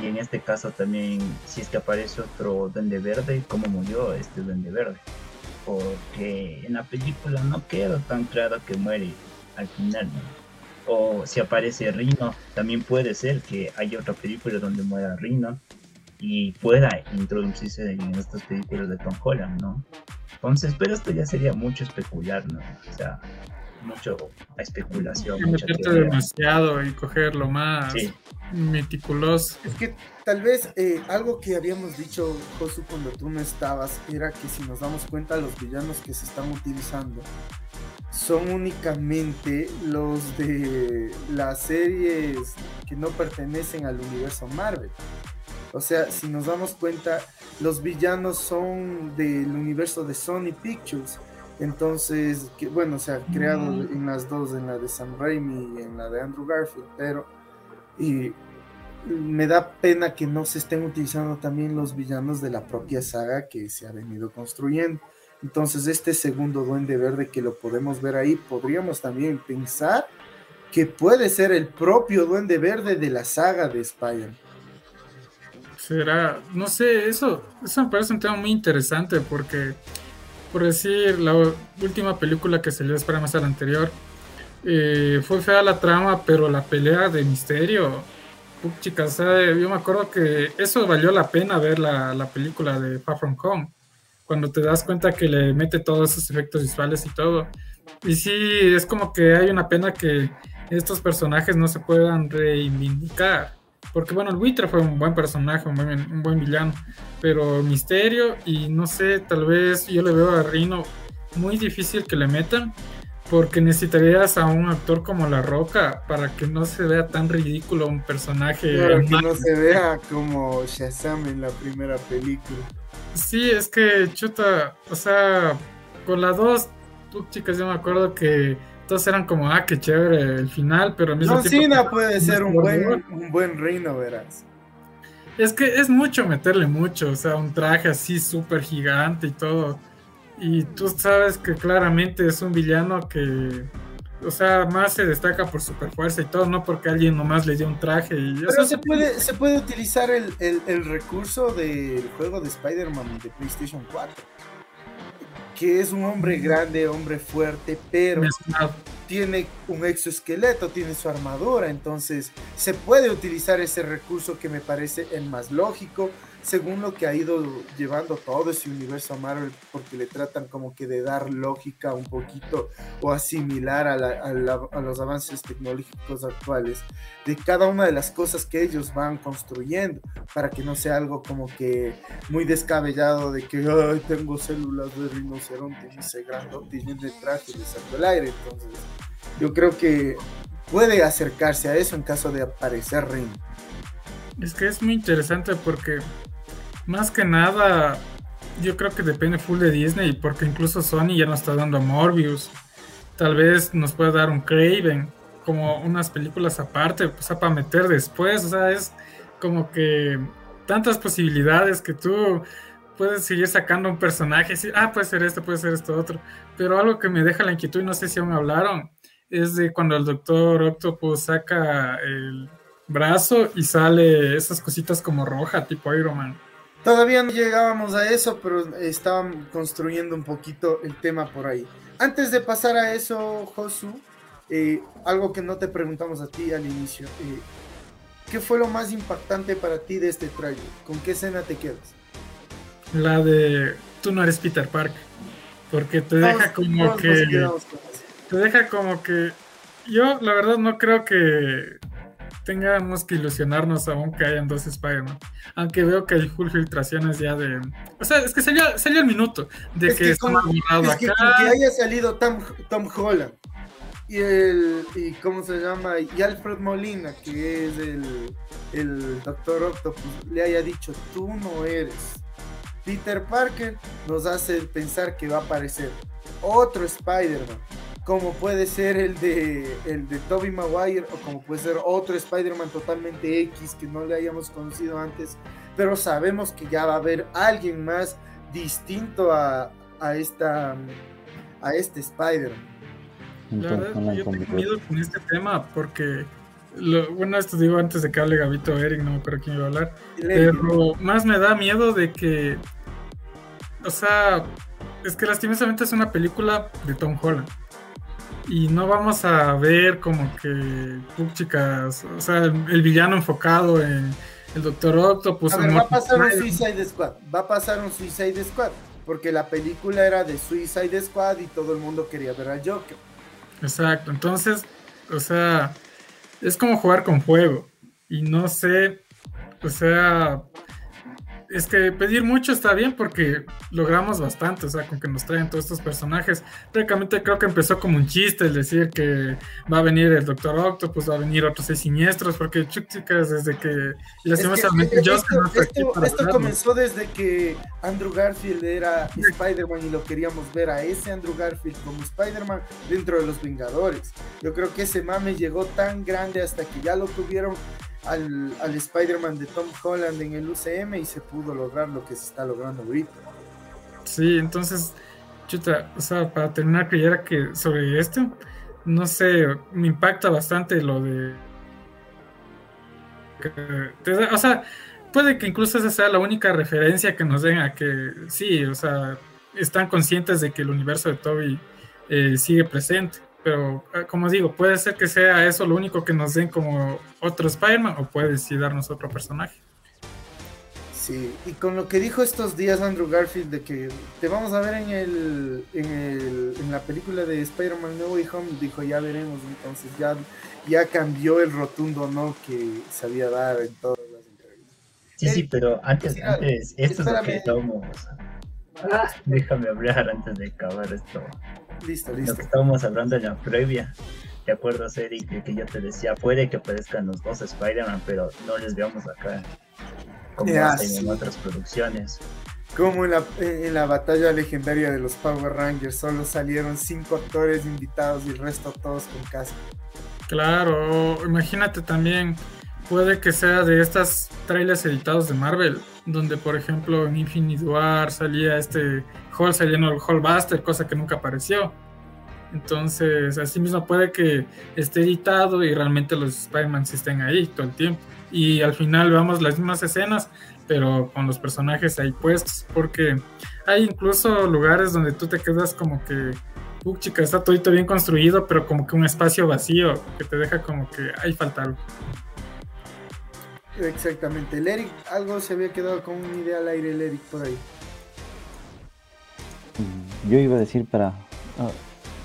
y en este caso también si es que aparece otro Duende Verde, cómo murió este Duende Verde. Porque en la película no queda tan claro que muere al final, ¿no? O si aparece Rino, también puede ser que haya otra película donde muera Rino y pueda introducirse en estas películas de Tom Holland, ¿no? Entonces, pero esto ya sería mucho especular, ¿no? O sea, mucho especulación, Que mucha meterte demasiado y cogerlo más Sí, meticuloso. Es que tal vez eh, algo que habíamos dicho, Josu, cuando tú no estabas, era que si nos damos cuenta, los villanos que se están utilizando son únicamente los de las series que no pertenecen al universo Marvel. O sea, si nos damos cuenta, los villanos son del universo de Sony Pictures. Entonces, que, bueno, se ha creado Mm. en las dos, en la de Sam Raimi y en la de Andrew Garfield, pero y me da pena que no se estén utilizando también los villanos de la propia saga que se ha venido construyendo. Entonces, este segundo Duende Verde que lo podemos ver ahí, podríamos también pensar que puede ser el propio Duende Verde de la saga de Spider. Será, no sé, eso, eso me parece un tema muy interesante porque, por decir, la última película que salió espera más a la anterior, eh, fue fea la trama, pero la pelea de misterio, chicas, yo me acuerdo que eso valió la pena ver la, la película de Far From Home, cuando te das cuenta que le mete todos esos efectos visuales y todo. Y sí, es como que hay una pena que estos personajes no se puedan reivindicar. Porque bueno, el buitre fue un buen personaje, un buen, un buen villano. Pero Misterio y no sé, tal vez yo le veo a Rino muy difícil que le metan. Porque necesitarías a un actor como La Roca para que no se vea tan ridículo un personaje. Para que no se vea como Shazam en la primera película. Sí, es que chuta, o sea, con las dos tú, chicas, yo me acuerdo que todos eran como, ah, qué chévere el final, pero al mismo John tiempo- Cena puede ser un buen, un buen reino, verás. Es que es mucho meterle mucho, o sea, un traje así súper gigante y todo. Y tú sabes que claramente es un villano que, o sea, más se destaca por super fuerza y todo, no porque alguien nomás le dio un traje. Y, o Pero sea, se puede, se puede utilizar el, el- el recurso del juego de Spider-Man de PlayStation 4. Que es un hombre grande, hombre fuerte, pero tiene un exoesqueleto, tiene su armadura, entonces se puede utilizar ese recurso que me parece el más lógico, según lo que ha ido llevando todo ese universo a Marvel, porque le tratan como que de dar lógica un poquito o asimilar a, la- a la- a los avances tecnológicos actuales de cada una de las cosas que ellos van construyendo, para que no sea algo como que muy descabellado de que Ay, tengo células de rinoceronte y ese grandote y de traje y saco el aire, entonces yo creo que puede acercarse a eso en caso de aparecer Ring. Es que es muy interesante porque más que nada yo creo que depende full de Disney porque incluso Sony ya nos está dando Morbius. Tal vez nos pueda dar un Craven como unas películas aparte, o sea, para meter después, o sea, es como que tantas posibilidades que tú puedes seguir sacando un personaje y decir, ah, puede ser este, puede ser esto otro. Pero algo que me deja la inquietud y no sé si aún hablaron es de cuando el Doctor Octopus saca el brazo y sale esas cositas como roja, tipo Iron Man. Todavía no llegábamos a eso, pero estaban construyendo un poquito el tema por ahí. Antes de pasar a eso, Josu, eh, algo que no te preguntamos a ti al inicio. eh, ¿Qué fue lo más impactante para ti de este trailer? ¿Con qué escena te quedas? La de tú no eres Peter Parker. Porque te deja como todos que. Te deja como que. Yo, la verdad, no creo que. Tengamos que ilusionarnos aún que hayan dos Spider-Man. Aunque veo que hay full filtraciones ya de. O sea, es que salió, salió el minuto de Es que, que Es acá. que haya salido Tom, Tom Holland y el y cómo se llama y Alfred Molina que es el, el Doctor Octopus le haya dicho tú no eres Peter Parker nos hace pensar que va a aparecer otro Spider-Man como puede ser el de el de Tobey Maguire o como puede ser otro Spider-Man totalmente X que no le hayamos conocido antes pero sabemos que ya va a haber alguien más distinto a, a esta a este Spider-Man La verdad, yo tengo miedo con este tema porque. lo- bueno, esto digo antes de que hable Gabito Eric, no me acuerdo quién iba a hablar. Pero más me da miedo de que. O sea, es que lastimosamente es una película de Tom Holland. Y no vamos a ver como que. chicas, o sea, el, el villano enfocado en el Doctor Octopus. a ver, va a pasar un Suicide Squad va a pasar un Suicide Squad porque la película era de Suicide Squad y todo el mundo quería ver al Joker Exacto, entonces, o sea, es como jugar con fuego. Y no sé, o sea, es que pedir mucho está bien porque logramos bastante, o sea, con que nos traen todos estos personajes. Prácticamente creo que empezó como un chiste el decir que va a venir el Doctor Octopus, va a venir otros seis siniestros, porque chicas desde que lastimosamente yo esto, no esto- esto comenzó desde que Andrew Garfield era Spider-Man y lo queríamos ver a ese Andrew Garfield como Spider-Man dentro de los Vengadores. Yo creo que ese mame llegó tan grande hasta que ya lo tuvieron al, al Spider-Man de Tom Holland en el UCM y se pudo lograr lo que se está logrando ahorita. Sí, entonces, chuta, o sea, para terminar, creyera que sobre esto, no sé, me impacta bastante lo de. o sea, puede que incluso esa sea la única referencia que nos den a que sí, o sea, están conscientes de que el universo de Toby eh, sigue presente. Pero, eh, como digo, puede ser que sea eso lo único que nos den como otro Spider-Man, o puede sí darnos otro personaje. Sí, y con lo que dijo estos días Andrew Garfield de que te vamos a ver en el en, el, en la película de Spider-Man No Way Home, dijo ya veremos, entonces ya, ya cambió el rotundo no que sabía dar en todas las entrevistas. Sí, sí, Eric, pero antes, sí, antes, esto es lo que. Ah, déjame hablar antes de acabar esto. Listo, Lo listo. que estábamos hablando en la previa. ¿Te acuerdas, Eric, de que yo te decía, puede que aparezcan los dos Spider-Man, pero no les veamos acá como Ya, hacen en sí. otras producciones? Como en la, en la batalla legendaria de los Power Rangers solo salieron cinco actores invitados y el resto todos con casco. Claro, imagínate también, puede que sea de estas trailers editados de Marvel, donde por ejemplo en Infinity War salía este Hall, salía el Hallbuster, cosa que nunca apareció. Entonces, así mismo puede que esté editado y realmente los Spider-Man estén ahí todo el tiempo. Y al final veamos las mismas escenas, pero con los personajes ahí puestos, porque hay incluso lugares donde tú te quedas como que uh, chica, está todito bien construido, pero como que un espacio vacío que te deja como que ahí falta algo. Exactamente. El Eric, algo se había quedado con una idea al aire el Eric por ahí. Yo iba a decir para ah,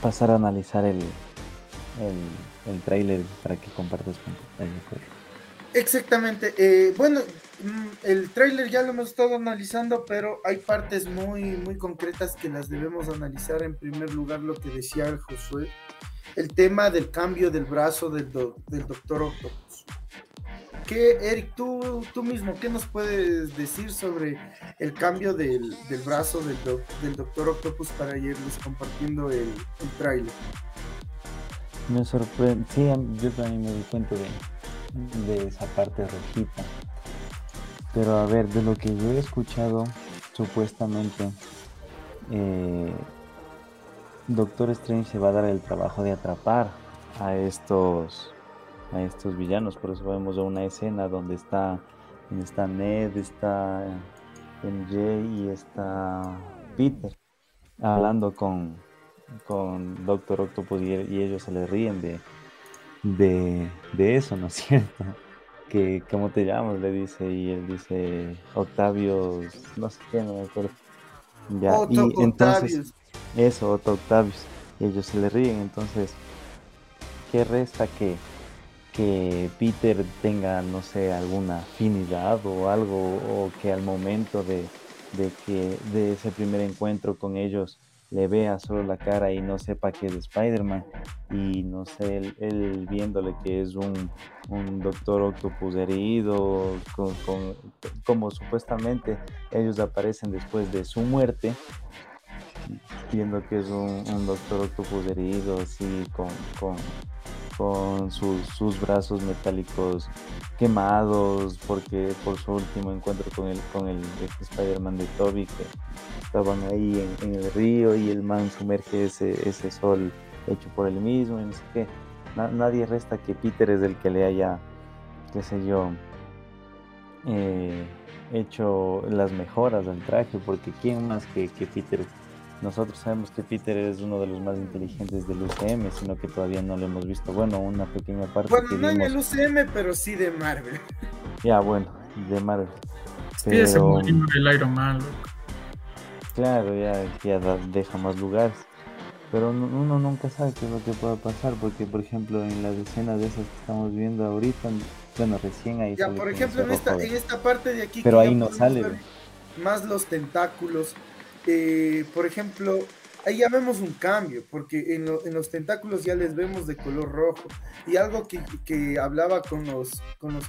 pasar a analizar el, el, el tráiler para que compartas con tu público. Exactamente. eh, bueno, mm, el tráiler ya lo hemos estado analizando, pero hay partes muy, muy concretas que las debemos analizar. En primer lugar, lo que decía Josué, el tema del cambio del brazo del, do- del Doctor Octopus. ¿Qué, Eric, tú, tú mismo, qué nos puedes decir sobre el cambio del, del brazo del, del Doctor Octopus para irles compartiendo el, el tráiler? Me sorprende, sí, yo también me di cuenta de, de esa parte rojita. Pero a ver, de lo que yo he escuchado, supuestamente, eh, Doctor Strange se va a dar el trabajo de atrapar a estos a estos villanos. Por eso vemos una escena donde está, está Ned, está MJ y está Peter hablando con, con Doctor Octopus y, y ellos se le ríen de, de, de eso, ¿no es cierto? Que, ¿cómo te llamas? Le dice, y él dice, Octavio, no sé qué, no me acuerdo. Ya, Otto y entonces, eso, Otto Octavius, y ellos se le ríen, entonces, ¿qué resta que, que Peter tenga, no sé, alguna afinidad o algo, o que al momento de, de que de ese primer encuentro con ellos le vea solo la cara y no sepa que es Spider-Man y no sé, él, viéndole que es un, un doctor octopus herido, con, como supuestamente ellos aparecen después de su muerte, viendo que es un, doctor octopus herido, así con, con, con sus, sus, brazos metálicos quemados, porque por su último encuentro con el, con el Spider-Man de Toby, que estaban ahí en, el río y el man sumerge ese, ese sol hecho por él mismo y no sé qué. nadie resta que Peter es el que le haya, qué sé yo, eh, hecho las mejoras al traje, porque quién más que, que Peter nosotros sabemos que Peter es uno de los más inteligentes del UCM, sino que todavía no lo hemos visto. Bueno, una pequeña parte. Bueno, no en el UCM, pero sí de Marvel. Ya, bueno, de Marvel. Sí, ese el Iron Man, Claro, ya, ya deja más lugares. Pero uno nunca sabe qué es lo que pueda pasar, porque por ejemplo en las escenas de esas que estamos viendo ahorita, bueno, recién ahí. Ya, por ejemplo, en esta, en esta parte de aquí. Pero ahí no sale. Más los tentáculos, eh, por ejemplo, ahí ya vemos un cambio, porque en, los tentáculos ya les vemos de color rojo. Y algo que, hablaba con los, con los,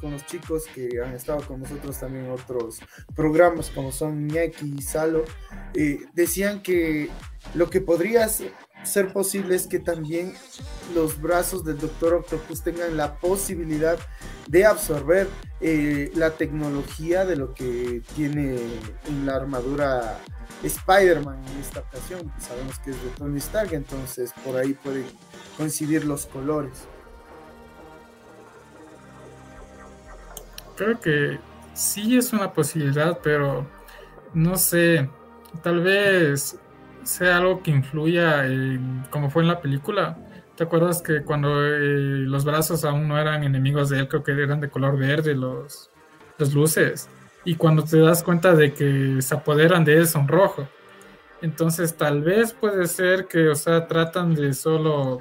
con, los, chicos que han estado con nosotros también en otros programas, como son Ñaki y Salo, eh, decían que lo que podría ser posible es que también los brazos del Doctor Octopus tengan la posibilidad de absorber eh, la tecnología de lo que tiene en la armadura Spider-Man en esta ocasión. Sabemos que es de Tony Stark, entonces por ahí pueden coincidir los colores. Creo que sí es una posibilidad, pero no sé, tal vez sea algo que influya en como fue en la película. ¿Te acuerdas que cuando eh, los brazos aún no eran enemigos de él, creo que eran de color verde los, los luces? Y cuando te das cuenta de que se apoderan de él son rojos. Entonces tal vez puede ser que, o sea, tratan de solo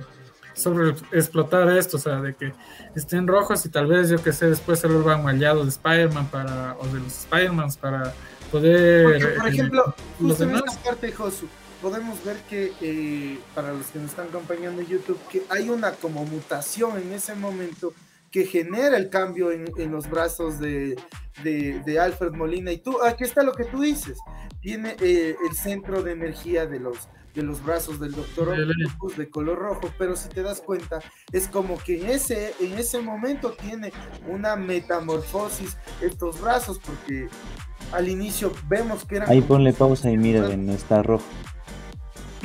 sobre explotar esto, o sea, de que estén rojos y tal vez, yo que sé, después se vuelvan aliados de Spider-Man para, o de los Spider-Man para poder... por eh, ejemplo, justo en esta parte, Josu, podemos ver que, eh, para los que nos están acompañando en YouTube, que hay una como mutación en ese momento que genera el cambio en, los brazos de, Alfred Molina. Y tú, aquí está lo que tú dices, tiene eh, el centro de energía de los, de los brazos del doctor Octopus de color rojo, pero si te das cuenta, es como que en ese, en ese momento tiene una metamorfosis estos brazos, porque al inicio vemos que eran... Ahí ponle pausa y mira, no está rojo.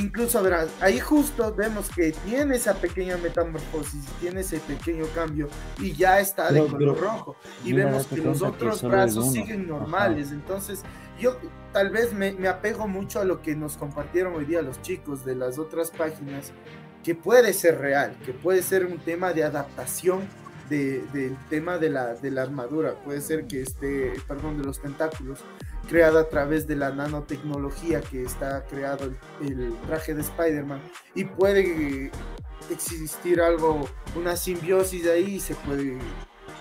Incluso verás, ahí justo vemos que tiene esa pequeña metamorfosis, tiene ese pequeño cambio y ya está de color rojo. Y vemos que los otros brazos siguen normales. Entonces, yo tal vez me, apego mucho a lo que nos compartieron hoy día los chicos de las otras páginas, que puede ser real, que puede ser un tema de adaptación del tema de la, de la armadura, puede ser que esté, perdón, de los tentáculos creada a través de la nanotecnología que está creado el, traje de Spider-Man. Y puede existir algo, una simbiosis ahí y se puede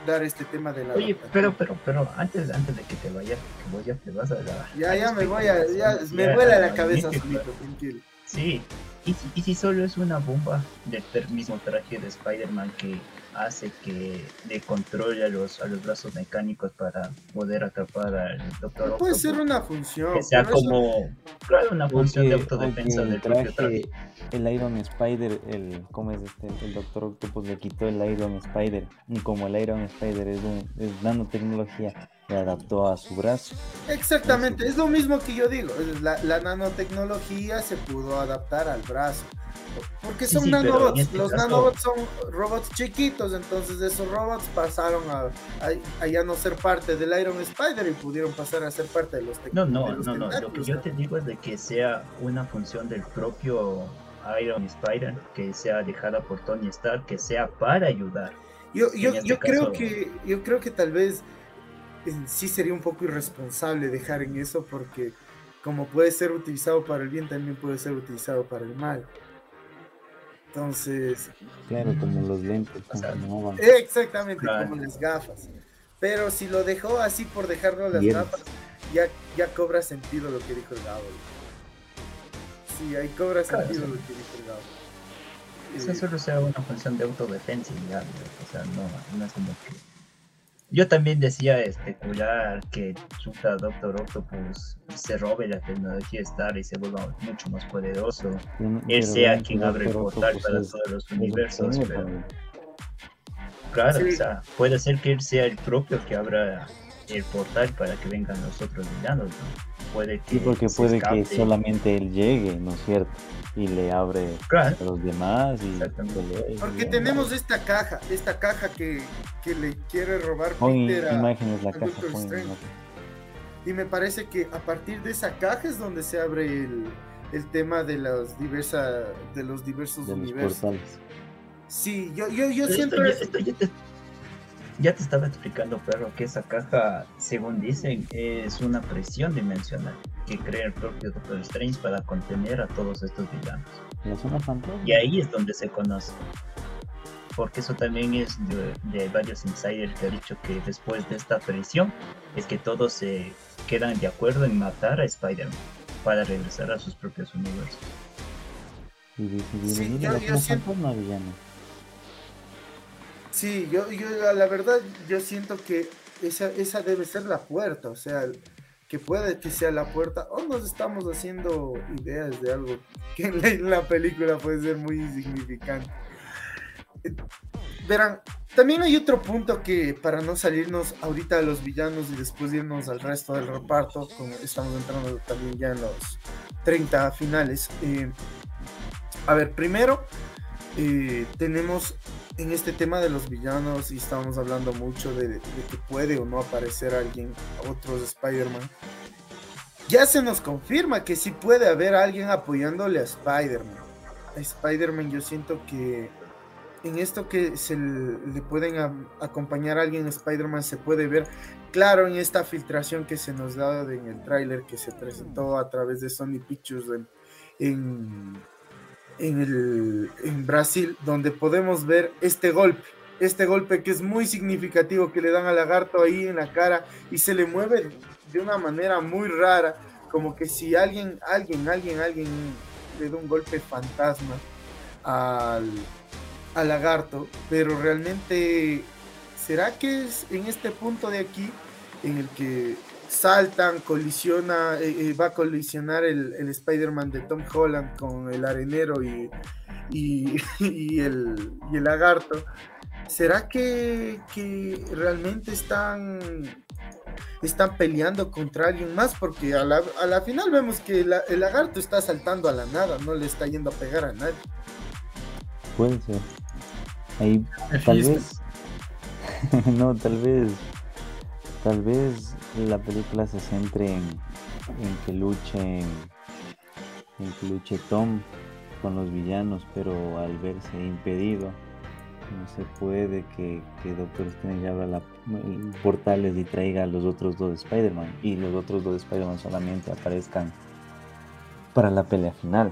dar este tema de la... Oye, pero, pero, pero, antes, antes de que te vayas, que vos ya te vas a la... Ya, ya me voy a, ya, me vuela la cabeza solito, tranquilo. Sí, ¿Y, y si solo es una bomba del mismo traje de Spider-Man que hace que le controle a los, a los brazos mecánicos para poder atrapar al Doctor Puede ser una función. Que sea como una función de autodefensa del propio traje. El Iron Spider, el, ¿cómo es este? El Doctor Octopus le quitó el Iron Spider. Y como el Iron Spider es, un, es nanotecnología, le adaptó a su brazo. Exactamente, es lo mismo que yo digo. La, la nanotecnología se pudo adaptar al brazo. Porque son nanobots. Este los nanobots son robots chiquitos, entonces esos robots pasaron a, ya no ser parte del Iron Spider y pudieron pasar a ser parte de los No, no, no, no. Lo que yo te digo es de que sea una función del propio Iron Spider, que sea dejada por Tony Stark, que sea para ayudar. Yo, yo, este yo creo que yo creo que tal vez sí sería un poco irresponsable dejar en eso porque como puede ser utilizado para el bien, también puede ser utilizado para el mal. Entonces. Claro, como los lentes. O sea, como van. Exactamente, Claro. como las gafas. Pero si lo dejó así por dejarlo las Bien. gafas, ya, ya cobra sentido lo que dijo el Gabo. Sí, ahí cobra Claro, sentido sí. lo que dijo el Gabo. Eso Eh, solo sea una función de autodefensa ya, o sea, no, no es como que... Yo también decía especular que chuta Doctor Octopus se robe la tecnología Star y se vuelva mucho más poderoso. Él pero sea quien abre el portal Octopus para es- todos los universos, pero claro, Sí. o sea, puede ser que él sea el propio que abra el portal para que vengan los otros villanos, ¿no? Puede que Sí, porque puede que solamente él llegue, ¿no es cierto? Y le abre Claro, a los demás y Porque tenemos esta caja, esta caja que, que le quiere robar Pon Peter a- imágenes la a caja. Y me parece que a partir de esa caja es donde se abre el, el tema de los diversa, de los diversos de universos. Sí, yo, yo, yo siento esto esto ya te, estaba explicando, perro, que esa caja, según dicen, es una presión dimensional que crea el propio Doctor Strange para contener a todos estos villanos. Fantasma. Y ahí es donde se conoce. Porque eso también es de, de varios insiders que ha dicho que después de esta presión es que todos se quedan de acuerdo en matar a Spider-Man para regresar a sus propios universos. Y Sí, yo- yo fantasma, villano. Sí, yo, yo la- verdad, yo siento que esa, esa debe ser la puerta, o sea, que puede que sea la puerta, o nos estamos haciendo ideas de algo que en la, película puede ser muy insignificante. Verán, también hay otro punto que para no salirnos ahorita a los villanos y después irnos al resto del reparto, como estamos entrando también ya en los 30 finales. eh, a ver, primero eh, tenemos en este tema de los villanos y estamos hablando mucho de, que puede o no aparecer alguien, otros Spider-Man. Ya se nos confirma que sí puede haber alguien apoyándole a Spider-Man. A Spider-Man yo siento que en esto que se le, pueden acompañar a alguien Spider-Man se puede ver claro en esta filtración que se nos da en el tráiler que se presentó a través de Sony Pictures en, en el, en Brasil, donde podemos ver este golpe, este golpe que es muy significativo que le dan al lagarto ahí en la cara y se le mueve de una manera muy rara, como que si alguien, alguien, alguien, alguien le da un golpe fantasma al, al lagarto, pero realmente, ¿será que es en este punto de aquí en el que saltan, colisiona, eh, eh, va a colisionar el, el Spider-Man de Tom Holland con el arenero y, y, y el, y el lagarto? ¿Será que, que realmente están, están peleando contra alguien más? Porque a la, a la final vemos que la- el lagarto está saltando a la nada, no le está yendo a pegar a nadie. Puede ser. Ahí tal vez. no, tal vez. Tal vez la película se centre en, en que luche. En que luche Tom con los villanos, pero al verse impedido, no se puede que, que Doctor Strange abra la, portales y traiga a los otros dos Spider-Man. Y los otros dos Spider-Man solamente aparezcan para la pelea final.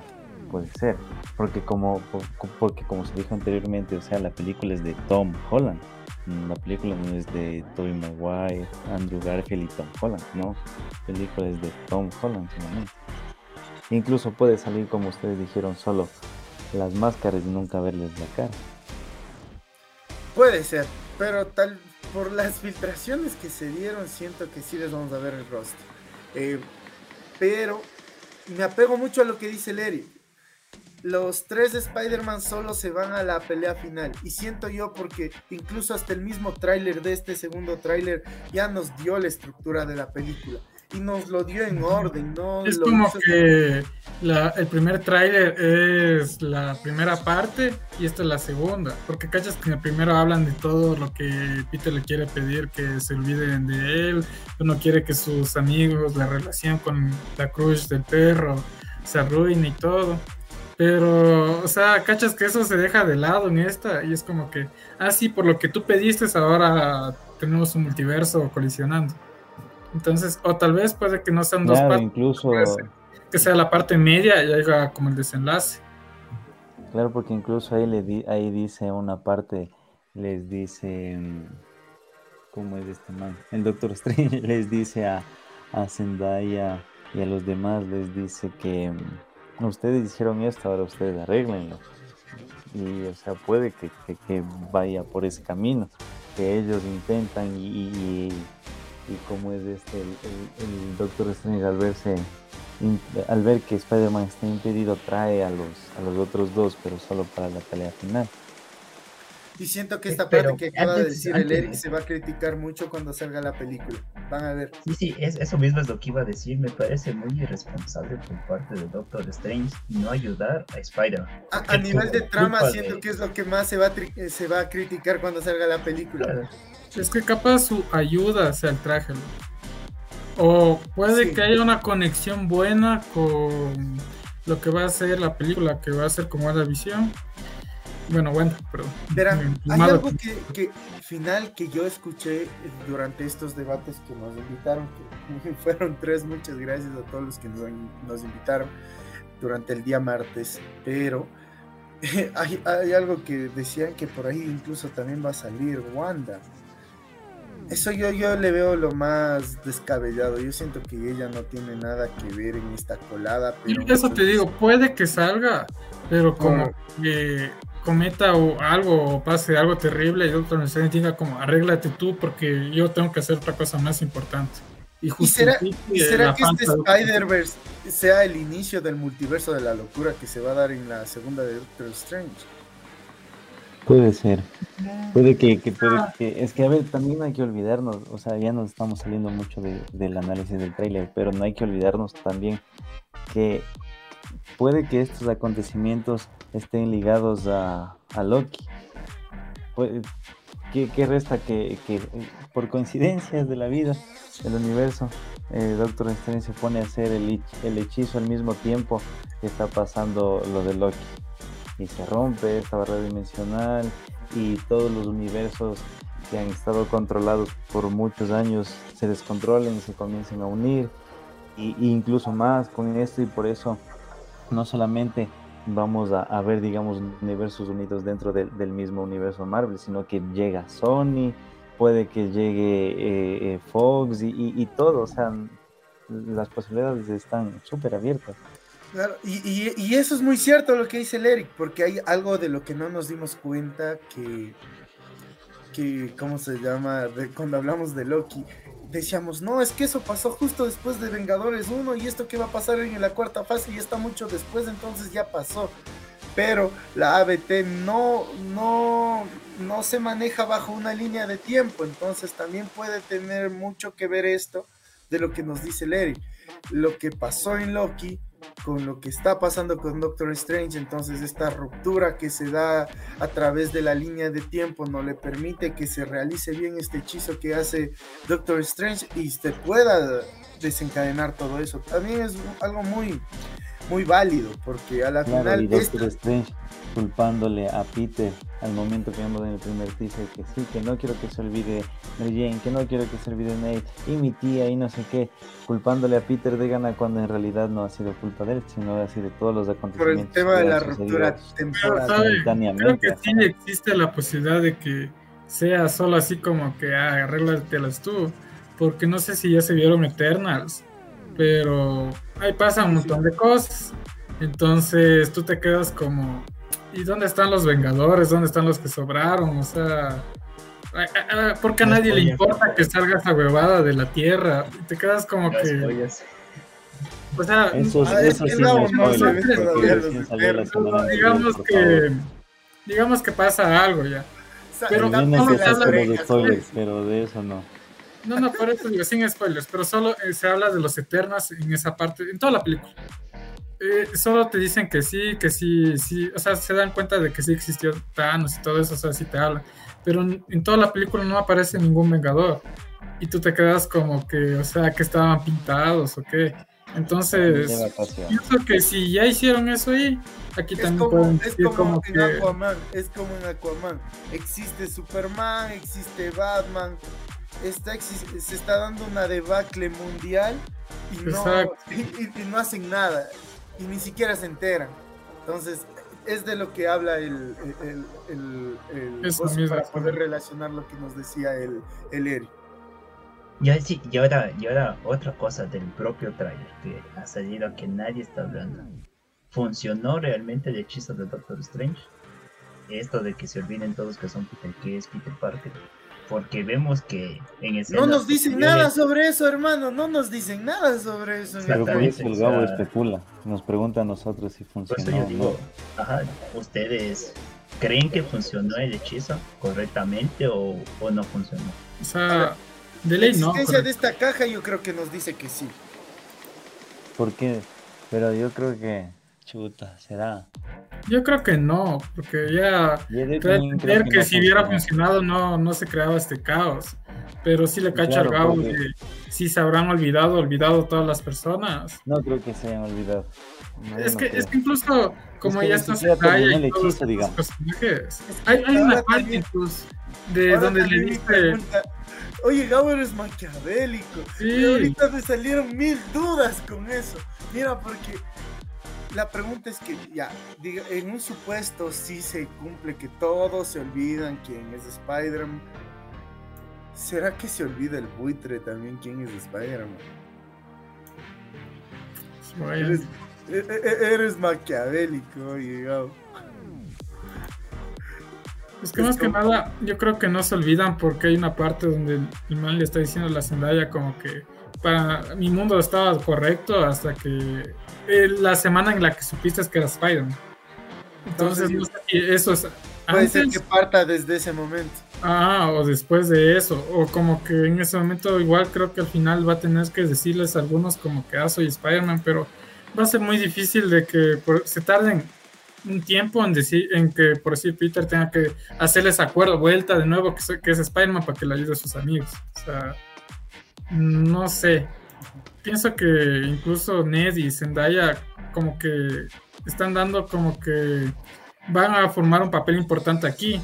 Puede ser. Porque como, por- porque como se dijo anteriormente, o sea, la película es de Tom Holland. La película no es de Tobey Maguire, Andrew Garfield y Tom Holland, no. La película es de Tom Holland solamente. Incluso puede salir, como ustedes dijeron, solo las máscaras y nunca verles la cara. Puede ser, pero tal por las filtraciones que se dieron, siento que sí les vamos a ver el rostro. Eh, pero me apego mucho a lo que dice Larry. Los tres Spider-Man solo se van a la pelea final. Y siento yo porque incluso hasta el mismo tráiler de este segundo tráiler ya nos dio la estructura de la película. Y nos lo dio en orden, ¿no? Es lo como hizo- que la- el primer tráiler es la primera parte y esta es la segunda. Porque cachas que en el primero hablan de todo lo que Peter le quiere pedir, que se olviden de él, no quiere que sus amigos, la relación con la crush del perro se arruine y todo. Pero, o sea, cachas que eso se deja de lado en esta y es como que, ah, sí, por lo que tú pediste, ahora tenemos un multiverso colisionando. Entonces, o tal vez puede que no sean dos Claro, partes incluso, que sea la parte media y haga como el desenlace. Claro, porque incluso ahí, le di, ahí dice una parte, les dice, ¿cómo es este man? El Doctor Strange les dice a, a Zendaya y a los demás, les dice que ustedes hicieron esto, ahora ustedes arreglenlo. Y, o sea, puede que, que, vaya por ese camino, que ellos intentan y, y, como es este, el, el Doctor Strange al verse al ver que Spider-Man está impedido, trae a los, a los otros dos, pero solo para la pelea final. Y siento que esta parte que acaba de decir el Eric se va a criticar mucho cuando salga la película. Van a ver. Sí, sí, es, eso mismo es lo que iba a decir. Me parece muy irresponsable por parte de Doctor Strange no ayudar a Spider-Man. A, nivel de trama, siento que es lo que más se va, a se va a criticar cuando salga la película. Es que capaz su ayuda sea el traje. O puede que haya una conexión buena con lo que va a ser la película, que va a ser como la visión. Bueno, bueno, perdón. Verán, hay algo que, final que yo escuché durante estos debates que nos invitaron, que fueron tres, muchas gracias a todos los que nos, invitaron durante el día martes, pero hay, hay algo que decían que por ahí incluso también va a salir Wanda. Eso yo, yo le veo lo más descabellado. Yo siento que ella no tiene nada que ver en esta colada. Pero y eso te digo, puede que salga, pero como que cometa o algo o pase algo terrible y otro me diga como arréglate tú porque yo tengo que hacer otra cosa más importante. Y, será, que este Spider-Verse sea el inicio del multiverso de la locura que se va a dar en la segunda de Doctor Strange? Puede ser. Puede que, puede que. Es que, a ver, también hay que olvidarnos. O sea, ya nos estamos saliendo mucho del análisis del trailer, pero no hay que olvidarnos también que puede que estos acontecimientos estén ligados a, Loki. ¿qué, resta que, por coincidencias de la vida, del universo, eh, Doctor Strange se pone a hacer el, hechizo al mismo tiempo que está pasando lo de Loki? y se rompe esta barrera dimensional y todos los universos que han estado controlados por muchos años se descontrolen y se comiencen a unir y, incluso más con esto y por eso no solamente vamos a, ver digamos universos unidos dentro del mismo universo Marvel sino que llega Sony puede que llegue eh, eh, Fox y, y todo o sea las posibilidades están súper abiertas Claro, y, eso es muy cierto lo que dice el Eric, porque hay algo de lo que no nos dimos cuenta que, que ¿cómo se llama? Cuando hablamos de Loki, decíamos, no, es que eso pasó justo después de Vengadores 1 y esto que va a pasar en la cuarta fase y está mucho después, entonces ya pasó. Pero la ABT no, no, no se maneja bajo una línea de tiempo, entonces también puede tener mucho que ver esto de lo que nos dice Eric. Lo que pasó en Loki con lo que está pasando con Doctor Strange, entonces esta ruptura que se da a través de la línea de tiempo no le permite que se realice bien este hechizo que hace Doctor Strange y se pueda desencadenar todo eso. También es algo muy muy válido porque a la final Doctor Strange culpándole a Peter al momento que vemos en el primer teaser que sí, que no quiero que se olvide Mary Jane, que no quiero que se olvide Nate y mi tía y no sé qué, culpándole a Peter de gana cuando en realidad no ha sido culpa de él, sino ha sido de todos los acontecimientos. Por el tema de la ruptura temporal. Creo que sí existe la posibilidad de que sea solo así como que ah, arréglatelas tú, porque no sé si ya se vieron Eternals, pero ahí pasa un montón de cosas. Entonces tú te quedas como, ¿y dónde están los Vengadores? ¿Dónde están los que sobraron? O sea, porque a nadie le importa que salga esa huevada de la Tierra. Te quedas como que. O sea, eso, eso sí digamos que digamos que pasa algo ya. Pero no pero de eso no. No, no, por eso digo, sin spoilers, pero solo eh, se habla de los Eternas en esa parte, en toda la película. Eh, solo te dicen que sí, que sí, sí, o sea, se dan cuenta de que sí existió Thanos y todo eso, o sea, sí te hablan. Pero en, toda la película no aparece ningún Vengador. Y tú te quedas como que, o sea, que estaban pintados o qué. Entonces, pienso que si ya hicieron eso ahí, aquí también como, es como, en Aquaman, es como en Aquaman. Existe Superman, existe Batman, está, se está dando una debacle mundial y no, y no hacen nada y ni siquiera se enteran. Entonces, es de lo que habla el, el, el, el Eso Gosu mismo, para sí. poder relacionar lo que nos decía el, el Eri. Y, así- y ahora, y ahora otra cosa del propio trailer que ha salido que nadie está hablando. ¿Funcionó realmente el hechizo de Doctor Strange? Esto de que se olviden todos que son Peter, que es Peter Parker. Porque vemos que en No escenas nos dicen nada sobre eso, hermano. No nos dicen nada sobre eso. Pero por eso el o Gabo sea- especula. Nos pregunta a nosotros si Por funcionó. eso yo digo, ajá, ¿ustedes creen que funcionó el hechizo correctamente o, o no funcionó? O sea, de La ley no. existencia de esta caja yo creo que nos dice que sí. no. ¿Por qué? Pero yo creo que. Chuta, será. Yo creo que no, porque ya creo entender que, no si hubiera funcionado no, no se creaba este caos. Pero sí le cacho Claro, al Gabo porque- de si se habrán olvidado, olvidado todas las personas. No creo que se hayan olvidado. No, es, no que, creo. es que incluso como que ya está y todos personajes. Hay, hay una Ahora parte también- incluso de Ahora donde le dice Oye, Gabo eres maquiavélico. Sí. Y ahorita me salieron mil dudas con eso. Mira, porque la pregunta es que ya, diga, en un supuesto sí se cumple que todos se olvidan quién es Spider-Man. ¿Será que se olvida el buitre también quién es Spider-Man? Eres, e- e- eres maquiavélico, Gabo. Es que más que nada, yo creo que no se olvidan porque hay una parte donde el- el man le está diciendo a la Zendaya como que para mi mundo estaba correcto hasta que eh, la semana en la que supiste que era Spider-Man. Entonces, Entonces, no sé si eso es Puede ser que parta desde ese momento. ah, o después de eso, o como que en ese momento igual creo que al final va a tener que decirles a algunos como que ah, soy Spider-Man, pero va a ser muy difícil de que por- se tarden un tiempo en decir en que por decir Peter tenga que hacerles acuerdo vuelta de nuevo que, que es Spider-Man para que le ayude a sus amigos. O sea, no sé. Pienso que incluso Ned y Zendaya como que están dando como que van a formar un papel importante aquí.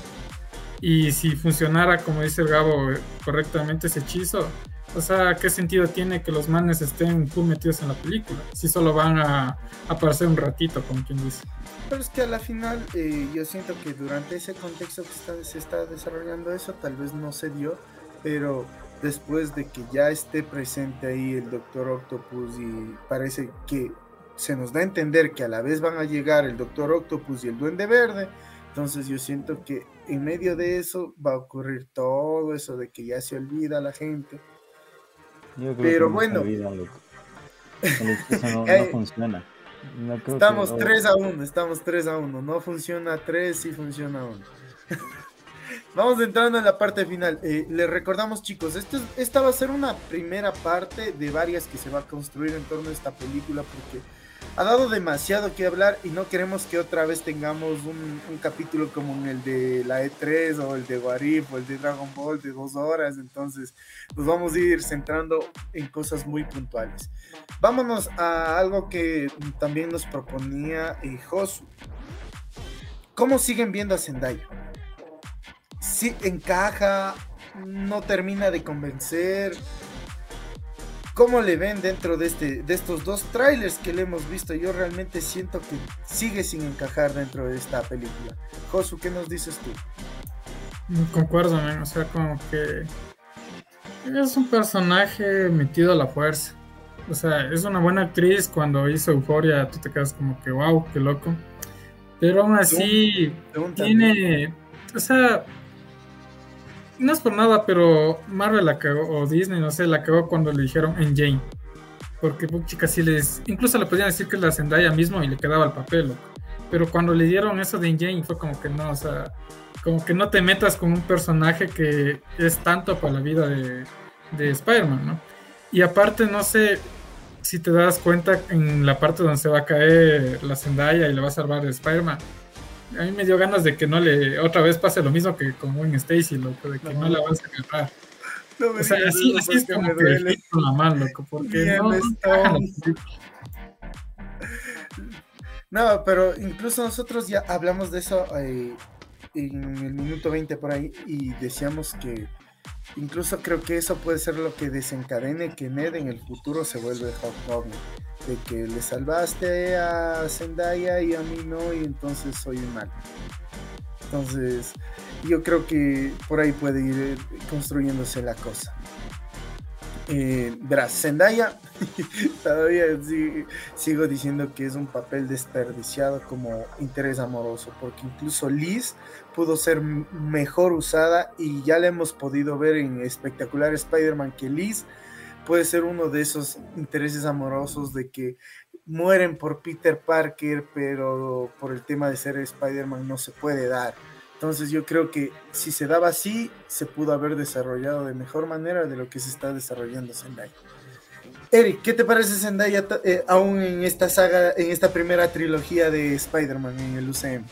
Y si funcionara, como dice el Gabo, correctamente ese hechizo, o sea, ¿qué sentido tiene que los manes estén full metidos en la película? Si solo van a aparecer un ratito, como quien dice. Pero es que a la final eh, yo siento que durante ese contexto que se está desarrollando eso, tal vez no se dio, pero después de que ya esté presente ahí el Doctor Octopus y parece que se nos da a entender que a la vez van a llegar el Doctor Octopus y el Duende Verde, entonces yo siento que en medio de eso va a ocurrir todo eso de que ya se olvida la gente. Yo creo Pero que no bueno. El hechizo no, no funciona. No Estamos que- 3 a 1, estamos 3 a 1. No funciona 3, sí funciona 1. Vamos entrando en la parte final. Eh, les recordamos, chicos, esta va a ser una primera parte de varias que se va a construir en torno a esta película porque ha dado demasiado que hablar y no queremos que otra vez tengamos un, un capítulo como en el de la E3 o el de Warif o el de Dragon Ball de dos horas. Entonces, nos vamos a ir centrando en cosas muy puntuales. Vámonos a algo que también nos proponía eh, Josu. ¿Cómo siguen viendo a Zendaya? Si encaja, no termina de convencer. ¿Cómo le ven dentro de, este, de estos dos trailers que le hemos visto? Yo realmente siento que sigue sin encajar dentro de esta película. Josu, ¿qué nos dices tú? Concuerdo, man. O sea, como que es un personaje metido a la fuerza. O sea, es una buena actriz. Cuando hizo Euforia, tú te quedas como que, wow, qué loco. Pero aún así, tiene. O sea, no es por nada, pero Marvel la cagó, o Disney, no sé, la cagó cuando le dijeron en Jane. Porque, pues, chicas, sí les. Incluso le podían decir que es la Zendaya mismo y le quedaba el papel, loco. Pero cuando le dieron eso de Jane, fue como que no, o sea, como que no te metas con un personaje que es tanto para la vida de, de Spider-Man, ¿no? Y aparte, no sé si te das cuenta en la parte donde se va a caer la Zendaya y le va a salvar Spider-Man. A mí me dio ganas de que no le otra vez pase lo mismo que con Gwen Stacy, loco, de que no, No. la vas a agarrar. No me O sea, así, es como que el mano, loco, porque no. No, pero incluso nosotros ya hablamos de eso eh, en el minuto 20 por ahí y decíamos que incluso creo que eso puede ser lo que desencadene que Ned en el futuro se vuelve Hobgoblin. De que le salvaste a Zendaya y a mí no, y entonces soy un. Entonces, yo creo que por ahí puede ir construyéndose la cosa. Eh, verás, Zendaya, todavía sigo diciendo que es un papel desperdiciado como interés amoroso, porque incluso Liz pudo ser mejor usada y ya le hemos podido ver en espectacular Spider-Man que Liz puede ser uno de esos intereses amorosos de que mueren por Peter Parker, pero por el tema de ser Spider-Man no se puede dar. Entonces yo creo que si se daba así, se pudo haber desarrollado de mejor manera de lo que se está desarrollando Zendaya. Eric, ¿qué te parece Zendaya eh, aún en esta saga, en esta primera trilogía de Spider-Man en el UCM?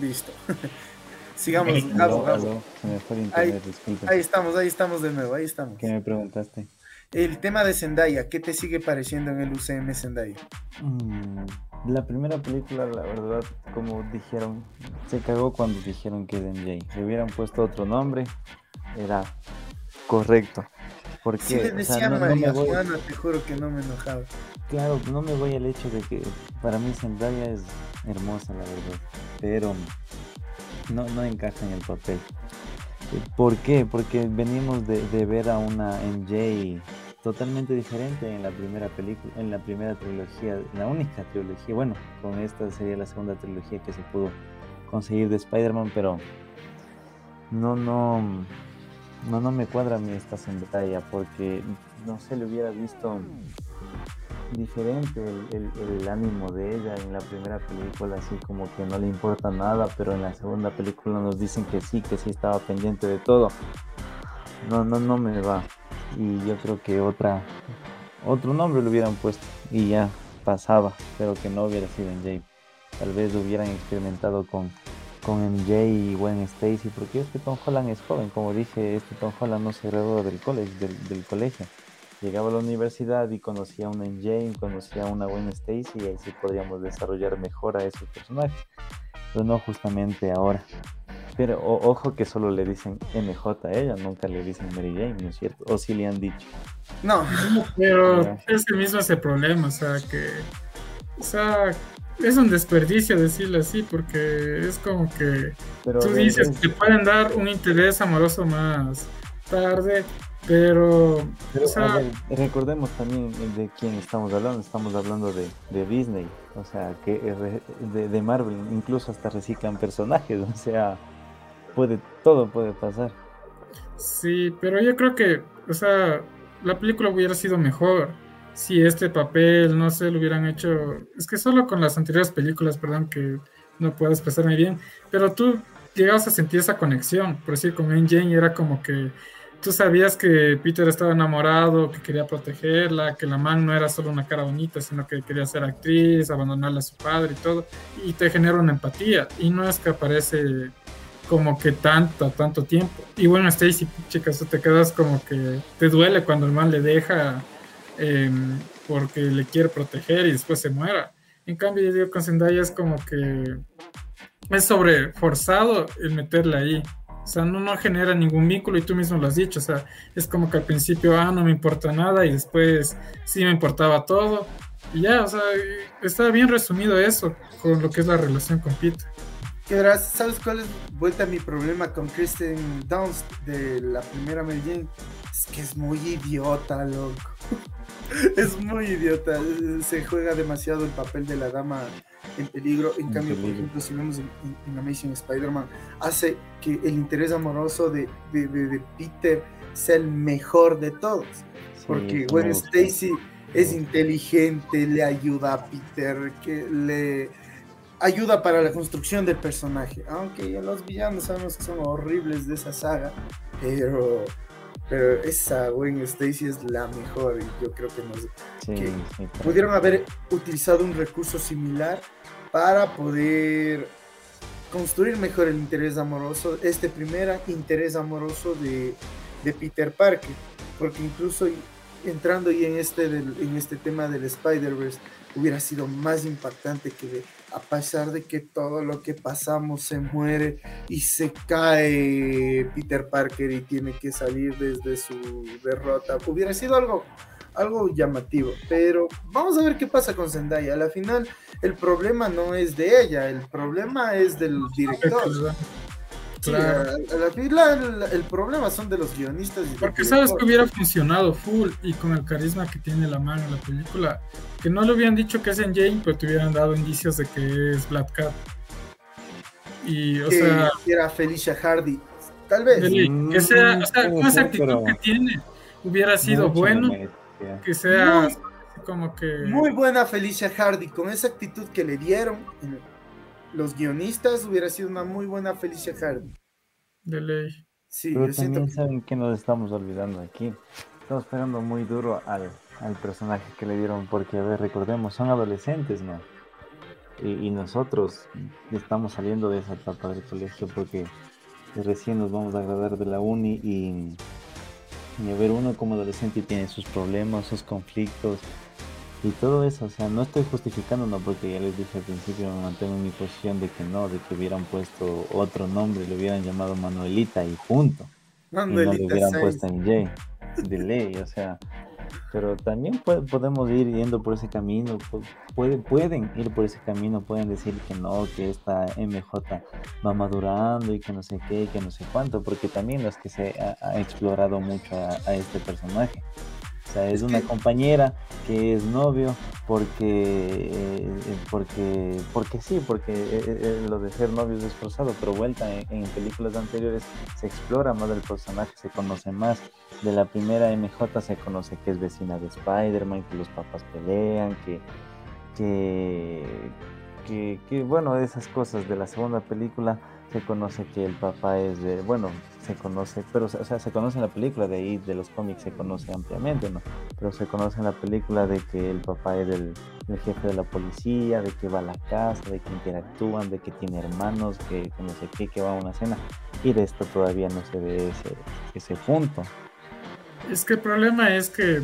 Visto. Sigamos. ahí, estamos, ahí estamos de nuevo, ahí estamos. ¿Qué me preguntaste? El tema de Zendaya, ¿qué te sigue pareciendo en el UCM Zendaya? Mm, la primera película, la verdad, como dijeron, se cagó cuando dijeron que es MJ. Le hubieran puesto otro nombre, era correcto. Porque, si le decían María Juana, te juro que no me enojaba. Claro, no me voy al hecho de que para mí Zendaya es hermosa, la verdad. Pero no, no encaja en el papel. ¿Por qué? Porque venimos de, de ver a una MJ totalmente diferente en la primera película, en la primera trilogía, la única trilogía, bueno, con esta sería la segunda trilogía que se pudo conseguir de Spider-Man, pero no, no, no, no me cuadra a mí esta Zendaya porque no se le hubiera visto diferente el, el, ánimo de ella en la primera película, así como que no le importa nada, pero en la segunda película nos dicen que sí, que sí estaba pendiente de todo. No, no, no me va y yo creo que otra otro nombre le hubieran puesto y ya pasaba, pero que no hubiera sido MJ. Tal vez lo hubieran experimentado con, con MJ y Gwen Stacy, porque este Tom Holland es joven, como dije, este Tom Holland no se graduó del, del, colegio. Llegaba a la universidad y conocía a una MJ, conocía a una Gwen Stacy y ahí sí podríamos desarrollar mejor a esos personajes, pero no justamente ahora. Pero ojo que solo le dicen MJ a ella, nunca le dicen Mary Jane, ¿no es cierto? O si le han dicho. No, pero es que mismo ese problema, o sea, que. O sea, es un desperdicio decirlo así, porque es como que. tú dices que pueden dar un interés amoroso más tarde, pero. recordemos también de quién estamos hablando. Estamos hablando de, de Disney, o sea, que de, de Marvel, incluso hasta reciclan personajes, o sea puede, todo puede pasar. Sí, pero yo creo que, o sea, la película hubiera sido mejor si este papel, no sé, lo hubieran hecho. Es que solo con las anteriores películas, perdón, que no puedo expresarme bien, pero tú llegabas a sentir esa conexión, por decir, con Jane era como que tú sabías que Peter estaba enamorado, que quería protegerla, que la man no era solo una cara bonita, sino que quería ser actriz, abandonarla a su padre y todo, y te genera una empatía, y no es que aparece como que tanto, tanto tiempo. Y bueno, Stacy, chicas, te quedas como que te duele cuando el mal le deja em, porque le quiere proteger y después se muera. En cambio, yo digo con Zendaya es como que es sobreforzado el meterla ahí. O sea, no, no genera ningún vínculo y tú mismo lo has dicho. O sea, es como que al principio, ah, no me importa nada y después sí me importaba todo. Y ya, o sea, está bien resumido eso con lo que es la relación con Peter. ¿Sabes cuál es vuelta mi problema con Kristen Dunst de la primera Mary Jane? Es que es muy idiota, loco. es muy idiota. Se juega demasiado el papel de la dama en peligro. En cambio, por ejemplo, si vemos en, Amazing Spider-Man, hace que el interés amoroso de, Peter sea el mejor de todos. Porque Gwen Stacy es inteligente, le ayuda a Peter, que le ayuda para la construcción del personaje. Aunque los villanos sabemos que son horribles de esa saga, pero, pero esa Gwen Stacy es la mejor y yo creo que, nos, pudieron haber utilizado un recurso similar para poder construir mejor el interés amoroso, este primer interés amoroso de, de Peter Parker, porque incluso entrando y en este, en este tema del Spider-Verse, hubiera sido más impactante que a pesar de que todo lo que pasamos se muere y se cae Peter Parker y tiene que salir desde su derrota, hubiera sido algo algo llamativo, pero vamos a ver qué pasa con Zendaya. A la final, el problema no es de ella, el problema es del director. Claro. el problema son de los guionistas. Porque sabes que hubiera funcionado full y con el carisma que tiene la mano en la película, que no le hubieran dicho que es en Jane, pero te hubieran dado indicios de que es Black Cat. Y, o sea. Era Felicia Hardy. Tal vez. que sea, o sea, con esa actitud que tiene, hubiera sido bueno que sea como que. Muy buena Felicia Hardy, con esa actitud que le dieron los guionistas, hubiera sido una muy buena Felicia Hardy. De ley. Sí, Pero también saben que nos estamos olvidando aquí. Estamos pegando muy duro al, al personaje que le dieron, porque, a ver, recordemos, son adolescentes, ¿no? Y, y, nosotros estamos saliendo de esa etapa del colegio porque recién nos vamos a graduar de la uni y y a ver, uno como adolescente tiene sus problemas, sus conflictos y todo eso. O sea, no estoy justificando, no, porque ya les dije al principio, me mantengo en mi posición de que no, de que hubieran puesto otro nombre, le hubieran llamado Manuelita y junto. Manuelita y no le hubieran puesto en J, de ley, o sea pero también podemos ir yendo por ese camino, pueden, pueden ir por ese camino, pueden decir que no, que esta MJ va madurando y que no sé qué, que no sé cuánto, porque también es que se ha, explorado mucho a, este personaje. O sea, es una compañera que es novio porque, eh, porque, porque sí, porque eh, eh, lo de ser novio es esforzado, pero vuelta en películas anteriores se explora más del personaje, se conoce más. De la primera MJ se conoce que es vecina de Spider-Man, que los papás pelean, que, que, que, bueno, esas cosas. De la segunda película se conoce que el papá es de, bueno, se conoce, pero o sea, se conoce en la película, de ahí de los cómics se conoce ampliamente, ¿no? Pero se conoce en la película de que el papá es del, jefe de la policía, de que va a la casa, de que interactúan, de que tiene hermanos, que, no sé qué, que va a una cena, y de esto todavía no se ve ese, ese punto. Es que el problema es que,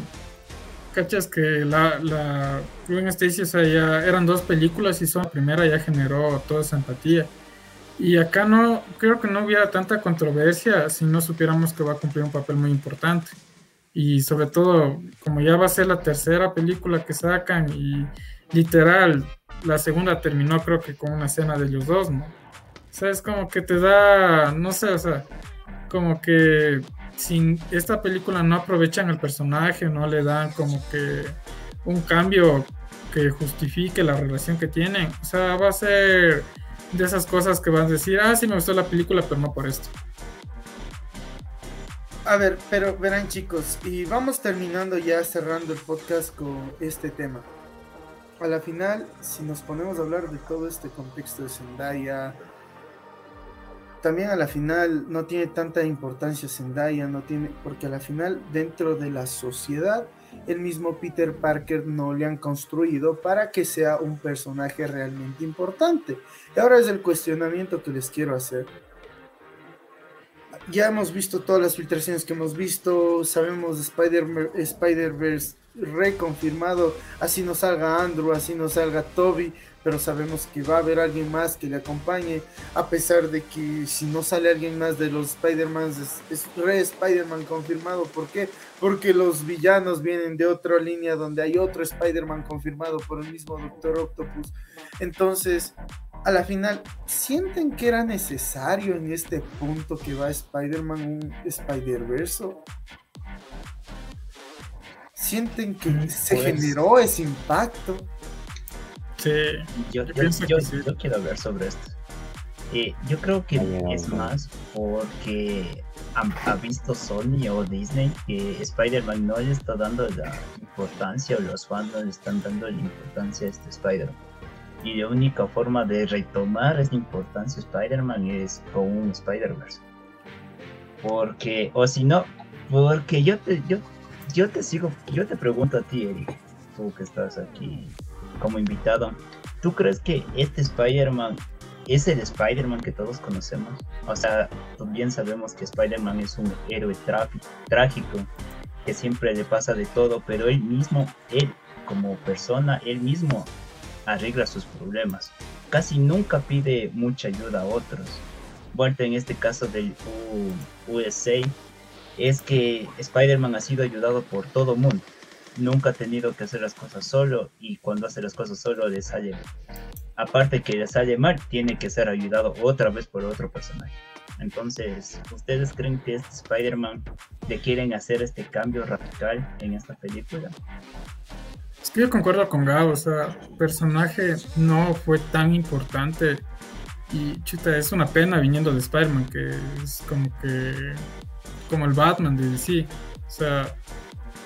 cachas que la, la Gwen Stacy, ya eran dos películas y son la primera ya generó toda esa empatía. Y acá no, creo que no hubiera tanta controversia si no supiéramos que va a cumplir un papel muy importante. Y sobre todo, como ya va a ser la tercera película que sacan y literal, la segunda terminó creo que con una escena de ellos dos, ¿no? O sea, es como que te da, no sé, o sea, como que sin esta película no aprovechan el personaje, no le dan como que un cambio que justifique la relación que tienen. O sea, va a ser de esas cosas que van a decir, ah, sí me gustó la película, pero no por esto. A ver, pero verán chicos, y vamos terminando ya cerrando el podcast con este tema. A la final, si nos ponemos a hablar de todo este contexto de Zendaya, también a la final no tiene tanta importancia Zendaya, no tiene, porque a la final dentro de la sociedad el mismo Peter Parker no le han construido para que sea un personaje realmente importante. Y ahora es el cuestionamiento que les quiero hacer. Ya hemos visto todas las filtraciones que hemos visto, sabemos de Spider-Verse Spider reconfirmado, así no salga Andrew, así no salga Toby, pero sabemos que va a haber alguien más que le acompañe, a pesar de que si no sale alguien más de los Spider-Man, es, re Spider-Man confirmado. ¿Por qué? Porque los villanos vienen de otra línea donde hay otro Spider-Man confirmado por el mismo Doctor Octopus. Entonces, a la final, ¿sienten que era necesario en este punto que va Spider-Man un Spider-Verse? ¿Sienten que mm, se pues generó ese impacto? Sí, yo, quiero hablar sobre esto. Eh, yo creo que es más porque ha, visto Sony o Disney que Spider-Man no le está dando la importancia o los fans no le están dando la importancia a este Spider-Man. Y la única forma de retomar esa importancia a Spider-Man es con un Spider-Verse. Porque, o si no, porque yo te, yo, yo te sigo, yo te pregunto a ti, Eric, tú que estás aquí como invitado. ¿Tú crees que este Spider-Man es el Spider-Man que todos conocemos? O sea, bien sabemos que Spider-Man es un héroe trágico, que siempre le pasa de todo, pero él mismo, él como persona, él mismo arregla sus problemas. casi nunca pide mucha ayuda a otros. Vuelta en este caso del USA, es que Spider-Man ha sido ayudado por todo mundo. Nunca ha tenido que hacer las cosas solo y cuando hace las cosas solo le sale Aparte que le sale mal, tiene que ser ayudado otra vez por otro personaje. Entonces, ¿ustedes creen que este Spider-Man le quieren hacer este cambio radical en esta película? Es que yo concuerdo con Gabo, o sea, personaje no fue tan importante y chuta, es una pena viniendo de Spider-Man, que es como que como el Batman de DC. O sea,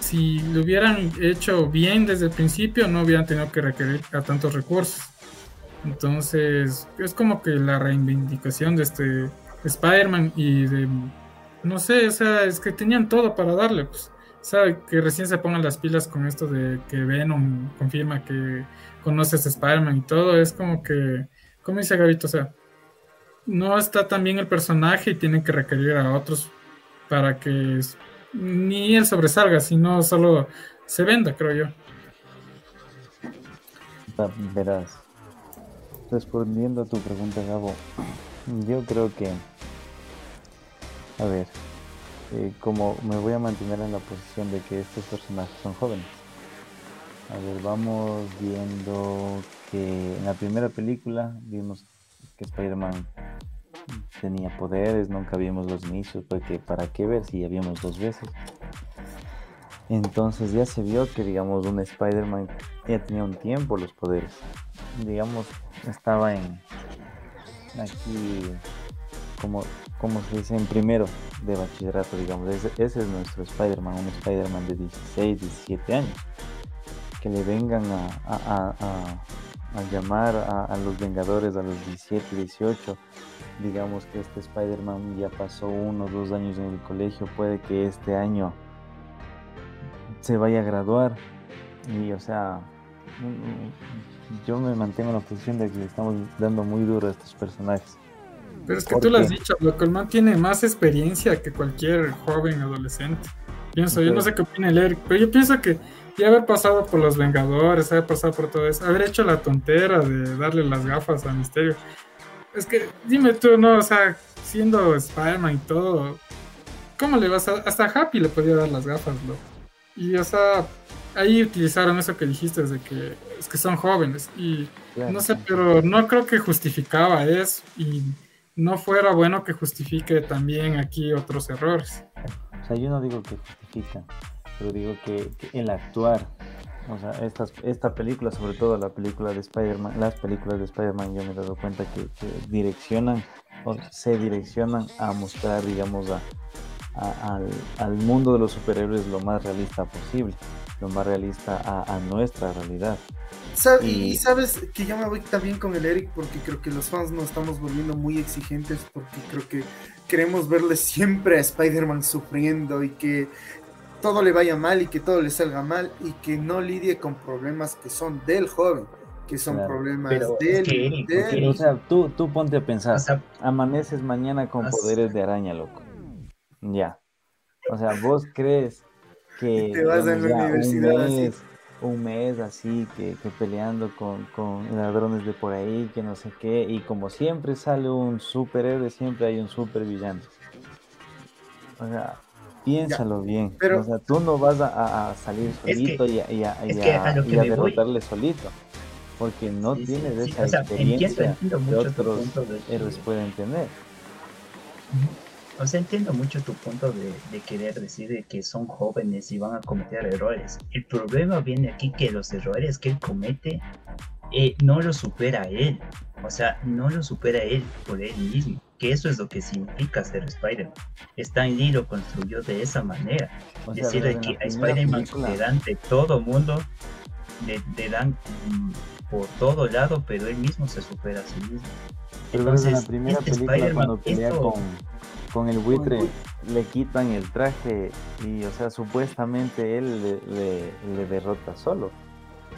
si lo hubieran hecho bien desde el principio, no hubieran tenido que requerir a tantos recursos. Entonces, es como que la reivindicación de este Spider-Man y de, no sé, o sea, es que tenían todo para darle, pues, sabe que recién se pongan las pilas con esto de que Venom confirma que conoces a Spider-Man y todo, es como que, como dice Gavito, o sea, no está tan bien el personaje y tienen que requerir a otros para que ni él sobresalga, sino solo se venda, creo yo. Verás, respondiendo a tu pregunta, Gabo, yo creo que a ver, eh, como me voy a mantener en la posición de que estos personajes son jóvenes. A ver, vamos viendo que en la primera película vimos que Spider-Man tenía poderes, nunca vimos los inicios, porque para qué ver si ya vimos dos veces. Entonces ya se vio que, digamos, un Spider-Man ya tenía un tiempo los poderes. Digamos, estaba en aquí como como se dice, en primero de bachillerato, digamos. Ese, es nuestro Spider-Man, un Spider-Man de 16, 17 años. Que le vengan a, llamar a, los Vengadores a los 17, 18. Digamos que este Spider-Man ya pasó uno o dos años en el colegio, puede que este año se vaya a graduar. Y o sea, yo me mantengo en la posición de que le estamos dando muy duro a estos personajes. Pero es que tú lo has dicho, loco, el man tiene más experiencia que cualquier joven adolescente. Pienso, yo no sé qué opina el Eric, pero yo pienso que ya haber pasado por los Vengadores, haber pasado por todo eso, haber hecho la tontera de darle las gafas a Misterio. Es que, dime tú, no, o sea, siendo Spider-Man y todo, ¿cómo le vas a.? Hasta Happy le podía dar las gafas, loco. Y, o sea, ahí utilizaron eso que dijiste, de que es que son jóvenes. Y no sé, pero no creo que justificaba eso. Y no fuera bueno que justifique también aquí otros errores. O sea, yo no digo que justifica, pero digo que, el actuar, o sea, estas, esta película, sobre todo la película de Spider-Man, las películas de Spider-Man, yo me he dado cuenta que, direccionan o se direccionan a mostrar, digamos, al, al, mundo de los superhéroes lo más realista posible, lo más realista a, a nuestra realidad. Y... sabes que yo me voy también con el Eric porque creo que los fans nos estamos volviendo muy exigentes porque creo que queremos verle siempre a Spider-Man sufriendo y que todo le vaya mal y que todo le salga mal y que no lidie con problemas que son del joven, que son problemas del, O sea, tú, tú ponte a pensar, amaneces mañana con poderes de araña, loco. Ya. O sea, vos crees que... te vas a la universidad así un mes así que, peleando con, ladrones de por ahí, que no sé qué, y como siempre sale un superhéroe, siempre hay un supervillano. O sea, piénsalo bien. Pero, o sea, tú no vas a, salir solito y, a, derrotarle solito. Porque no tienes esa experiencia que otros héroes pueden tener. O sea, entiendo mucho tu punto de, querer decir que son jóvenes y van a cometer errores. El problema viene aquí que los errores que él comete eh, no lo supera él. O sea, no lo supera él por él mismo. Que eso es lo que significa ser Spider-Man. Stan Lee lo construyó de esa manera. es decir, que a Spider-Man le dan de todo mundo, le, dan por todo lado, pero él mismo se supera a sí mismo. Entonces, en la primera este película cuando pelea con con el buitre le quitan el traje y, o sea, supuestamente él le, derrota solo.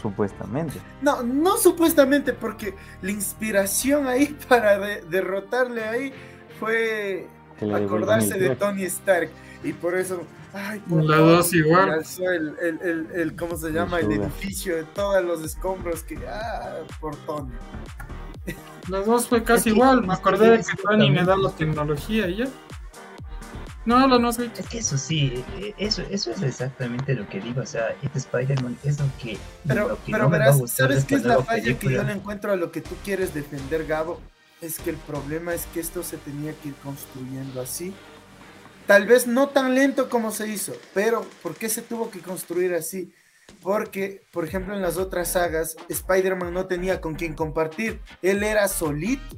Supuestamente. No, no supuestamente, porque la inspiración ahí para derrotarle ahí fue acordarse de Tony Stark. Y por eso, ay, por la dos igual. El, el, el, ¿cómo se llama? El edificio de todos los escombros que, ah, por Tony. Los dos fue casi igual. Me acordé de que Tony me da la tecnología y ya. No, lo no soy. Es que eso sí, eh, eso, eso es exactamente lo que digo. O sea, este Spider-Man es lo que. Pero, lo que pero no me va a verás, ¿sabes qué es la falla que yo le encuentro a lo que tú quieres defender, Gabo? Es que el problema es que esto se tenía que ir construyendo así. Tal vez no tan lento como se hizo, pero ¿por qué se tuvo que construir así? Porque, por ejemplo, en las otras sagas, Spider-Man no tenía con quién compartir. Él era solito.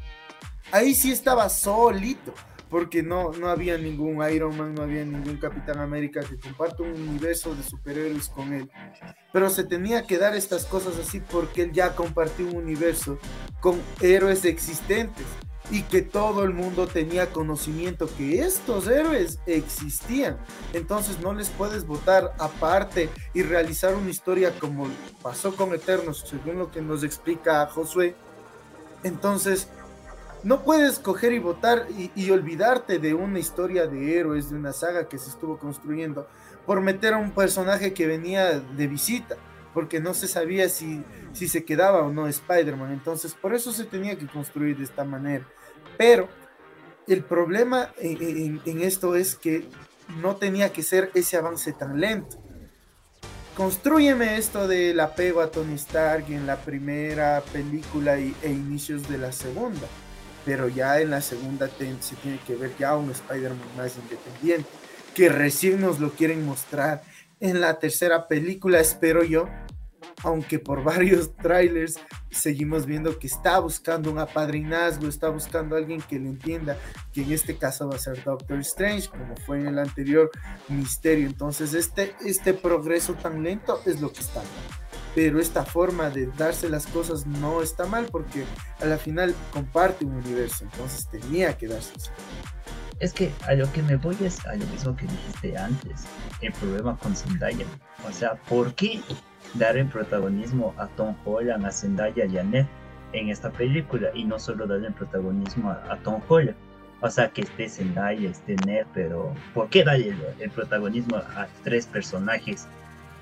Ahí sí estaba solito. Porque no, no había ningún Iron Man, no había ningún Capitán América que comparta un universo de superhéroes con él. Pero se tenía que dar estas cosas así porque él ya compartió un universo con héroes existentes y que todo el mundo tenía conocimiento que estos héroes existían. Entonces no les puedes votar aparte y realizar una historia como pasó con Eternos, según lo que nos explica Josué. Entonces no puedes coger y votar y, olvidarte de una historia de héroes, de una saga que se estuvo construyendo por meter a un personaje que venía de visita porque no se sabía si, si se quedaba o no Spider-Man. Entonces, por eso se tenía que construir de esta manera. Pero el problema en esto es que no tenía que ser ese avance tan lento. Construyeme esto del apego a Tony Stark en la primera película y- e inicios de la segunda. Pero ya en la segunda se tiene que ver ya un Spider-Man más independiente, que recién nos lo quieren mostrar en la tercera película, espero yo, aunque por varios trailers seguimos viendo que está buscando un apadrinazgo, está buscando a alguien que le entienda, que en este caso va a ser Doctor Strange, como fue en el anterior Misterio. Entonces, este, este progreso tan lento es lo que está. Pero esta forma de darse las cosas no está mal porque a la final comparte un universo, entonces tenía que darse. así. Es que a lo que me voy es a lo mismo que dijiste antes, el problema con Zendaya. O sea, ¿por qué dar el protagonismo a Tom Holland, a Zendaya y a Ned en esta película y no solo darle el protagonismo a, a Tom Holland? O sea, que esté Zendaya, esté Ned, pero ¿por qué darle el, el protagonismo a tres personajes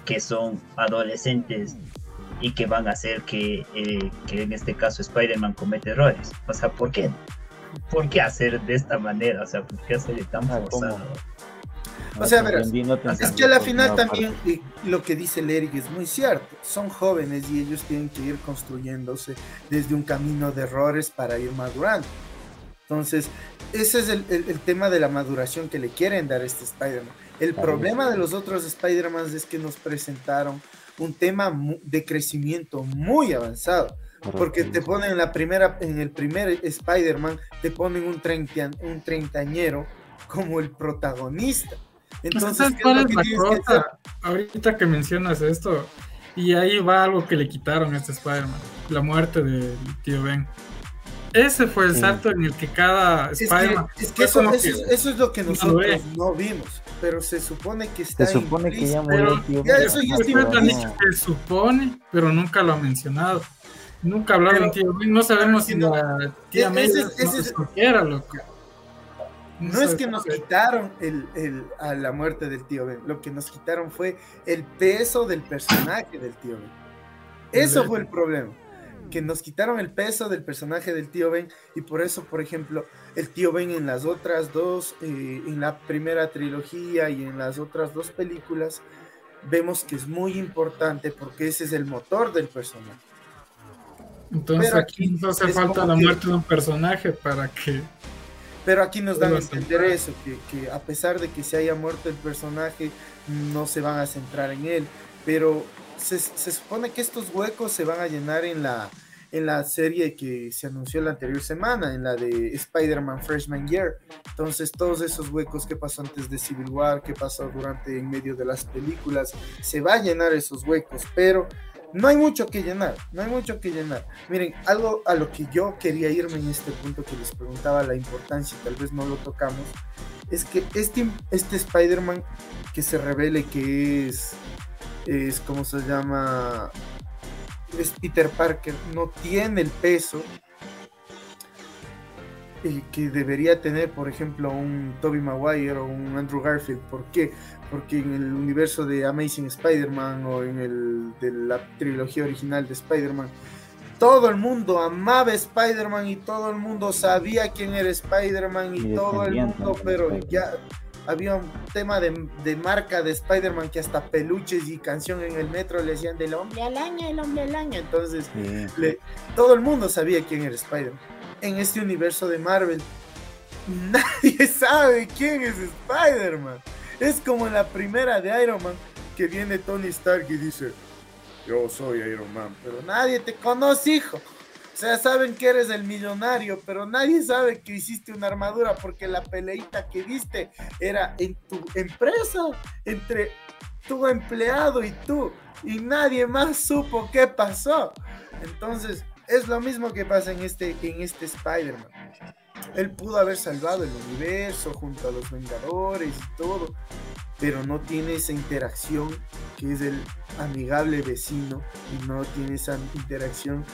que son adolescentes y que van a hacer que, eh, que en este caso Spider-Man comete errores? O sea, ¿por qué? ¿Por qué hacer de esta manera? O sea, ¿por qué hacer tan Ah, forzado? O sea, te verás, no Es que a la final también eh, lo que dice el Eric es muy cierto. Son jóvenes y ellos tienen que ir construyéndose desde un camino de errores para ir madurando. Entonces, ese es el, el- el tema de la maduración que le quieren dar a este Spider-Man. El problema de los otros Spider-Man es que nos presentaron un tema de crecimiento muy avanzado. Porque te ponen en la primera, en el primer Spider-Man, te ponen un, treinta, un treintañero como el protagonista. Entonces, ¿Sabes ¿qué es cuál lo es que tienes que hacer? Ahorita que mencionas esto, y ahí va algo que le quitaron a este Spider-Man, la muerte del tío Ben. Ese fue el Sí. salto en el que cada Es que, Spider-Man es que eso, es- eso es lo que nosotros no vimos, pero se supone que está Se supone que ya murió pero el tío ya Ben, eso ya pero es Siempre han no. dicho que supone, pero nunca lo ha mencionado. Nunca hablaron tío Ben, no sabemos si no- la tía ese- May ese- no es- escogiera, loco. No es que nos no quitaron el, el- a la muerte del tío Ben, lo que nos quitaron fue el peso del personaje del tío Ben. Eso fue el problema, que nos quitaron el peso del personaje del tío Ben y por eso, por ejemplo, el tío Ben en las otras dos, eh, en la primera trilogía y en las otras dos películas, vemos que es muy importante porque ese es el motor del personaje. Entonces Pero aquí aquí nos hace falta la que- muerte de un personaje para que Pero aquí nos dan a entender eso, que, que a pesar de que se haya muerto el personaje, no se van a centrar en él. Pero se, supone que estos huecos se van a llenar en la, en la serie que se anunció la anterior semana, en la de Spider-Man Freshman Year. Entonces todos esos huecos que pasó antes de Civil War, que pasó durante en medio de las películas, se va a llenar esos huecos, pero no hay mucho que llenar, no hay mucho que llenar. Miren, algo a lo que yo quería irme en este punto que les preguntaba la importancia, y tal vez no lo tocamos, es que este, este Spider-Man que se revele que es, es, ¿cómo se llama? Es Peter Parker, no tiene el peso eh, que debería tener, por ejemplo, un Tobey Maguire o un Andrew Garfield. ¿Por qué? Porque en el universo de Amazing Spider-Man o en el de la trilogía original de Spider-Man, todo el mundo amaba Spider-Man y todo el mundo sabía quién era Spider-Man y, Y todo el mundo, pero ya había un tema de, de marca de Spider-Man que hasta peluches y canción en el metro le decían del hombre araña, el hombre araña. Entonces, Sí. le- todo el mundo sabía quién era Spider-Man. En este universo de Marvel, nadie sabe quién es Spider-Man. Es como en la primera de Iron Man, que viene Tony Stark y dice, yo soy Iron Man, pero nadie te conoce, hijo. O sea, saben que eres el millonario, pero nadie sabe que hiciste una armadura porque la peleita que viste era en tu empresa, entre tu empleado y tú, y nadie más supo qué pasó. Entonces, es lo mismo que pasa en este, en este Spider-Man. Él pudo haber salvado el universo junto a los Vengadores y todo, pero no tiene esa interacción que es el amigable vecino y no tiene esa interacción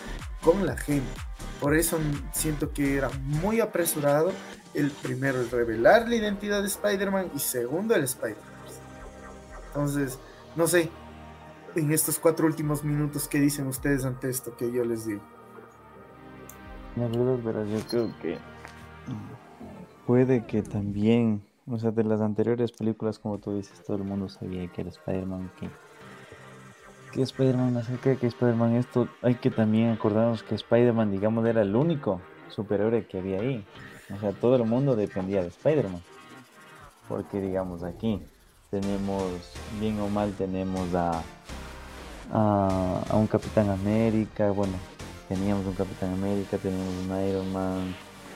con la gente. Por eso siento que era muy apresurado el primero, el revelar la identidad de Spider-Man y segundo, el Spider-Man. Entonces, no sé, en estos cuatro últimos minutos, ¿qué dicen ustedes ante esto que yo les digo? La verdad, verás, yo creo que puede que también, o sea, de las anteriores películas, como tú dices, todo el mundo sabía que era Spider-Man, que, que Spider-Man acerca que Spider-Man esto, hay que también acordarnos que Spider-Man, digamos, era el único superhéroe que había ahí. O sea, todo el mundo dependía de Spider-Man. Porque, digamos, aquí tenemos, bien o mal, tenemos a, a, a un Capitán América, bueno, teníamos un Capitán América, teníamos un Iron Man,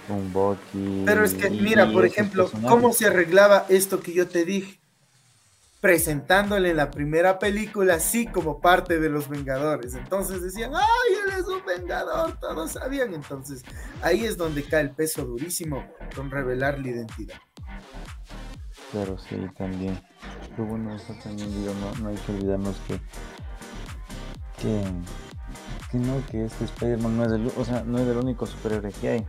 un Bucky. Pero es que, mira, por ejemplo, personajes. ¿cómo se arreglaba esto que yo te dije? Presentándole en la primera película así como parte de los Vengadores. Entonces decían, ¡ay, él es un Vengador! Todos sabían. Entonces ahí es donde cae el peso durísimo con revelar la identidad. Claro, sí, también. Pero bueno, eso también digo, no, no hay que olvidarnos que, que, que no, que este Spider-Man no es el, o sea, no es el único superhéroe que hay.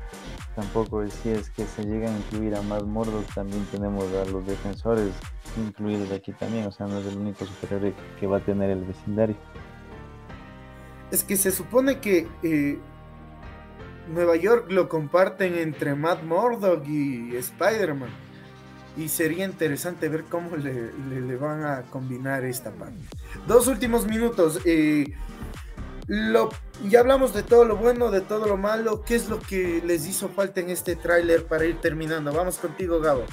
Tampoco es si es que se llegan a incluir a más mordos, también tenemos a los defensores incluidos aquí también, o sea, no es el único superhéroe que va a tener el vecindario. Es que se supone que eh, Nueva York lo comparten entre Matt Murdock y Spider-Man. Y sería interesante ver cómo le van a combinar esta parte. Dos últimos minutos. eh, lo, ya hablamos de todo lo bueno, de todo lo malo. ¿Qué es lo que les hizo falta en este tráiler para ir terminando? Vamos contigo, Gabo.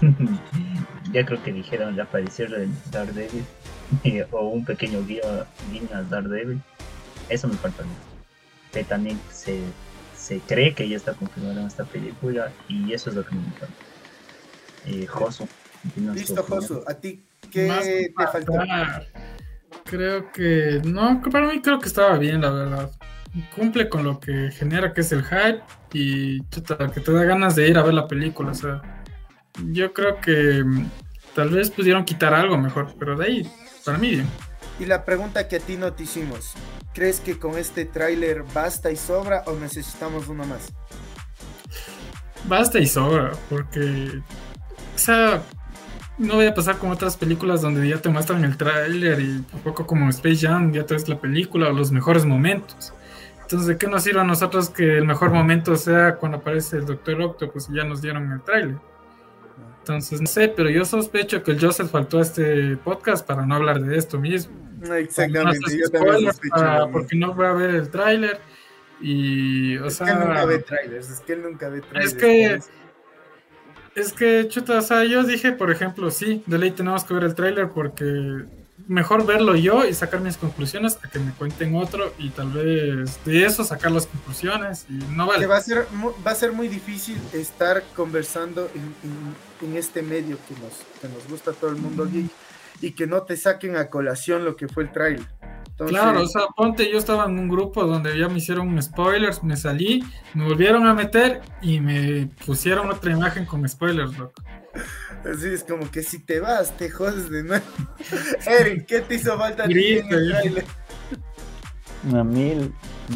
ya creo que dijeron la aparición de Daredevil eh, o un pequeño guiño, guiño a Daredevil. Eso me falta. a mí. Que también se, se cree que ya está confirmado en esta película y eso es lo que me encanta. Eh, Josu. Listo. Josu. ¿A ti qué Más te faltó? Creo que no, para mí creo que estaba bien, la verdad. Cumple con lo que genera que es el hype y chuta, que te da ganas de ir a ver la película. O sea, yo creo que mm, tal vez pudieron quitar algo mejor, pero de ahí, para mí bien. Y la pregunta que a ti no te hicimos, ¿crees que con este tráiler basta y sobra o necesitamos uno más? Basta y sobra, porque, o sea, no voy a pasar como otras películas donde ya te muestran el tráiler y un poco como Space Jam, ya te ves la película o los mejores momentos. Entonces, ¿de qué nos sirve a nosotros que el mejor momento sea cuando aparece el Doctor Octopus y ya nos dieron el tráiler? Entonces, no sé, pero yo sospecho que el Joseph faltó a este podcast para no hablar de esto mismo. Exactamente, No yo también sospecho. para- porque no voy a ver el tráiler y, o Es sea... que él nunca ve trailers, es que él nunca ve trailers. que- Es que, chuta, o sea, yo dije, por ejemplo, sí, de ley tenemos que ver el tráiler porque mejor verlo yo y sacar mis conclusiones a que me cuenten otro y tal vez de eso sacar las conclusiones y no Que vale. va a ser va a ser muy difícil estar conversando en, en- en este medio que nos, que nos gusta a todo el mundo geek y que no te saquen a colación lo que fue el trailer. Entonces, Claro, o sea, ponte, yo estaba en un grupo donde ya me hicieron spoilers, me salí, me volvieron a meter y me pusieron otra imagen con spoilers, loco. así es como que si te vas, te jodes de nuevo. Eric, ¿qué te hizo falta tráiler? A mí,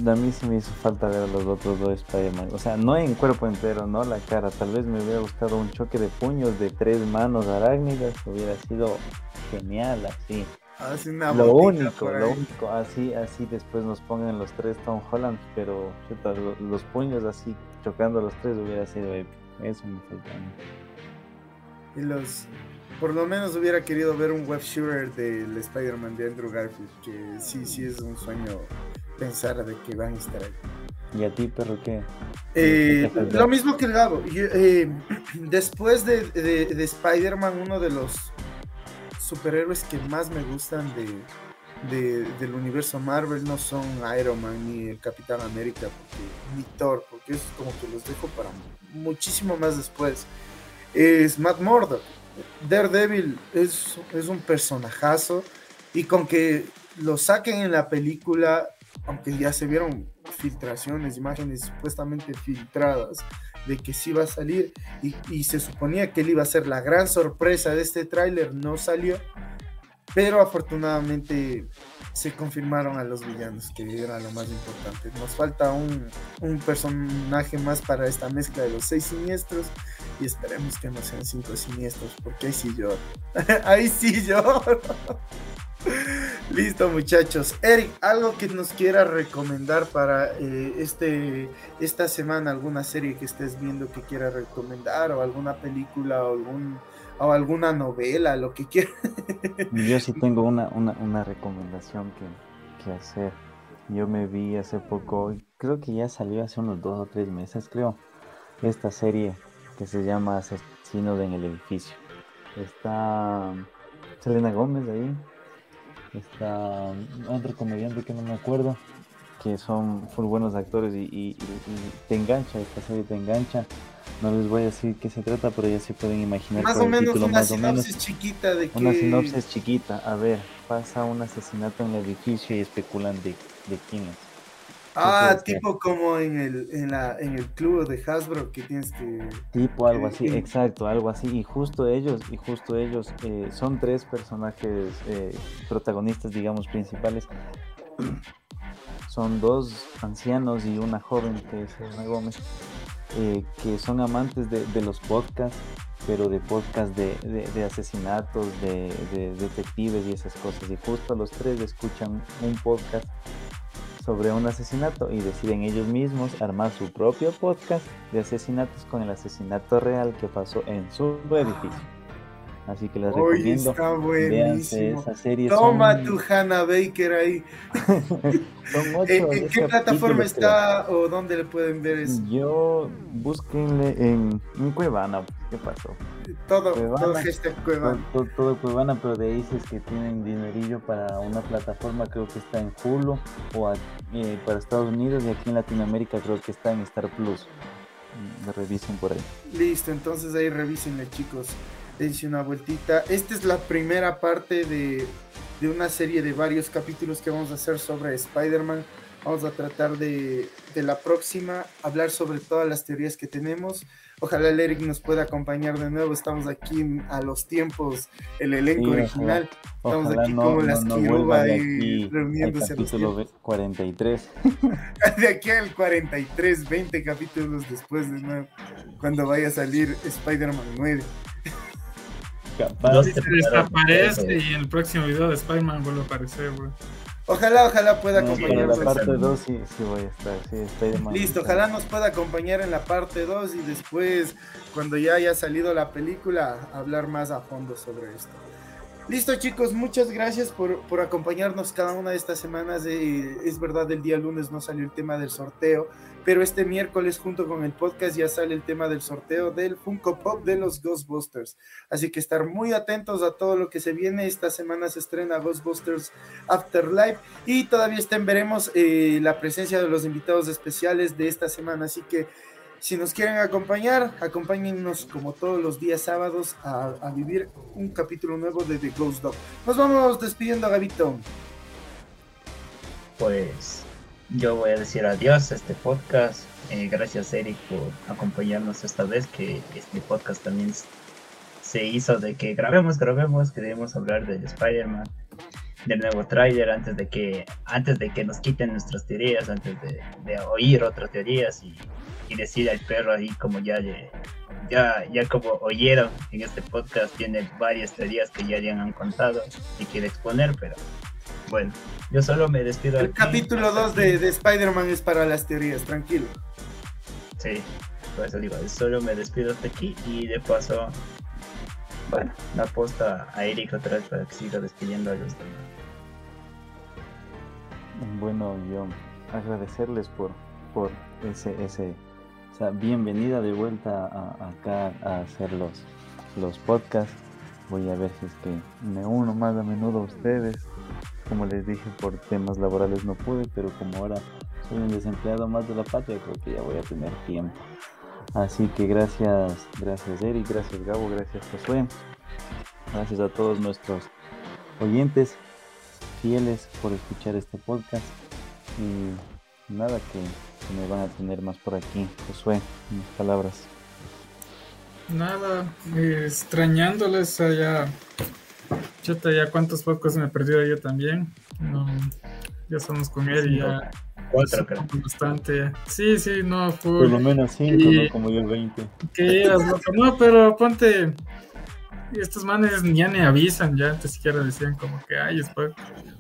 a mí sí me hizo falta ver a los otros dos Spider-Man. O sea, no en cuerpo entero, no la cara. Tal vez me hubiera gustado un choque de puños de tres manos arácnidas. Hubiera sido genial así. Una Lo único, lo único, así, así después nos pongan los tres Tom Holland, pero chuta, los puños así chocando los tres hubiera sido épico. Eso me falta. Y los. Por lo menos hubiera querido ver un web shooter del Spider-Man de Andrew Garfield, que sí, sí es un sueño pensar de que van a estar ahí. ¿Y a ti, perro, qué? Eh, lo mismo que el Gabo. Yo, eh, después de, de- de Spider-Man, uno de los superhéroes que más me gustan de, de- del universo Marvel no son Iron Man ni el Capitán América porque, ni Thor, porque es como que los dejo para muchísimo más después. Es Matt Murdock. Daredevil es, es un personajazo y con que lo saquen en la película, aunque ya se vieron filtraciones, imágenes supuestamente filtradas de que sí va a salir y, se suponía que él iba a ser la gran sorpresa de este tráiler, no salió, pero afortunadamente se confirmaron a los villanos, que era lo más importante. Nos falta un, un personaje más para esta mezcla de los seis siniestros y esperemos que no sean cinco siniestros, porque ahí sí lloro. ahí sí lloro. Listo, muchachos. Eric, algo que nos quiera recomendar para eh, este esta semana, alguna serie que estés viendo que quiera recomendar, o alguna película, o algún o alguna novela, lo que quieras. Yo sí tengo una, una, recomendación que, que hacer. Yo me vi hace poco, creo que ya salió hace unos dos o tres meses, creo, esta serie que se llama Asesino en el edificio. Está Selena Gómez ahí, está otro comediante que no me acuerdo, que son full buenos actores y, y- te engancha, esta serie te engancha. No les voy a decir qué se trata, pero ya se pueden imaginar más o menos título, una más o menos. sinopsis chiquita de que Una sinopsis chiquita. A ver, pasa un asesinato en el edificio y especulan de, de quién es. Ah, tipo como en el en la en el club de Hasbro que tienes que Tipo algo así, Eh, exacto, algo así. Y justo ellos, y justo ellos, eh, son tres personajes eh, protagonistas, digamos, principales. Son dos ancianos y una joven que es Selena Gómez, eh, que son amantes de, de los podcasts, pero de podcasts de, de- de asesinatos, de detectives y esas cosas. Y justo los tres escuchan un podcast sobre un asesinato y deciden ellos mismos armar su propio podcast de asesinatos con el asesinato real que pasó en su edificio. Así que les Hoy recomiendo. está buenísimo. esa serie. Toma son- tu Hannah Baker ahí. son ocho ¿En, o en qué plataforma creo. está o dónde le pueden ver eso? Yo búsquenle en, en Cuevana. ¿Qué pasó? Todo, Cuevana. todo Todo, Cuevana. todo- todo Cuevana, pero de ahí dices que tienen dinerillo para una plataforma, creo que está en Hulu o a- eh, para Estados Unidos y aquí en Latinoamérica creo que está en Star Plus. Mm, Revisen por ahí. Listo, entonces ahí revísenle chicos. Dense una vueltita. Esta es la primera parte de, de una serie de varios capítulos que vamos a hacer sobre Spider-Man. Vamos a tratar de, de la próxima hablar sobre todas las teorías que tenemos. Ojalá el Eric nos pueda acompañar de nuevo. Estamos aquí a los tiempos, el elenco Sí, ojalá. original. Estamos Ojalá aquí no, como no, las no Kiruba al reuniéndose capítulo tiempos. 43. De aquí al 43, 20 capítulos después de nuevo, cuando vaya a salir Spider-Man 9. Capaz. Dos Se desaparece y en el próximo video de Spider-Man vuelve a aparecer, güey. Ojalá, ojalá pueda No, para acompañarnos. la parte 2 sí, sí voy a estar. Sí, Spider-Man. Listo, ojalá nos pueda acompañar en la parte 2 y después, cuando ya haya salido la película, hablar más a fondo sobre esto. Listo chicos, muchas gracias por, por acompañarnos cada una de estas semanas. Eh, es verdad, el día lunes no salió el tema del sorteo, pero este miércoles junto con el podcast ya sale el tema del sorteo del Funko Pop de los Ghostbusters. Así que estar muy atentos a todo lo que se viene. Esta semana se estrena Ghostbusters Afterlife y todavía estén, veremos eh, la presencia de los invitados especiales de esta semana. Así que si nos quieren acompañar, acompáñennos como todos los días sábados a, a vivir un capítulo nuevo de The Ghost Dog. Nos vamos despidiendo, Gabito. Pues yo voy a decir adiós a este podcast. Eh, gracias Eric por acompañarnos esta vez, que este podcast también se hizo de que grabemos, grabemos, queremos hablar de Spider-Man, del nuevo tráiler antes de que antes de que nos quiten nuestras teorías, antes de, oír otras teorías y, decir al perro ahí como ya ya, ya como oyeron en este podcast, tiene varias teorías que ya ya han contado y quiere exponer, pero bueno, yo solo me despido. El capítulo 2 de, de Spider-Man es para las teorías, tranquilo. Sí, por eso digo, solo me despido hasta aquí y de paso, bueno, la aposta a Eric otra vez para que siga despidiendo a los demás. Bueno, yo agradecerles por, por ese, ese, o sea, bienvenida de vuelta a, acá a hacer los, los podcasts. Voy a ver si es que me uno más a menudo a ustedes. Como les dije, por temas laborales no pude, pero como ahora soy un desempleado más de la patria, creo que ya voy a tener tiempo. Así que gracias, gracias Eric, gracias Gabo, gracias Josué. Gracias a todos nuestros oyentes fieles por escuchar este podcast. Y nada, que, me van a tener más por aquí. Josué, unas palabras. Nada, extrañándoles allá. Chuta, ya cuántos podcasts me he perdido yo también. No, ya estamos con él y ya. Cuatro, creo. Bastante. Sí, sí, no, fue. Por lo menos 5, Y- no como yo 20. Que ibas, loco. No, pero ponte. Estos manes ya ni avisan, ya antes siquiera decían como que, ay, después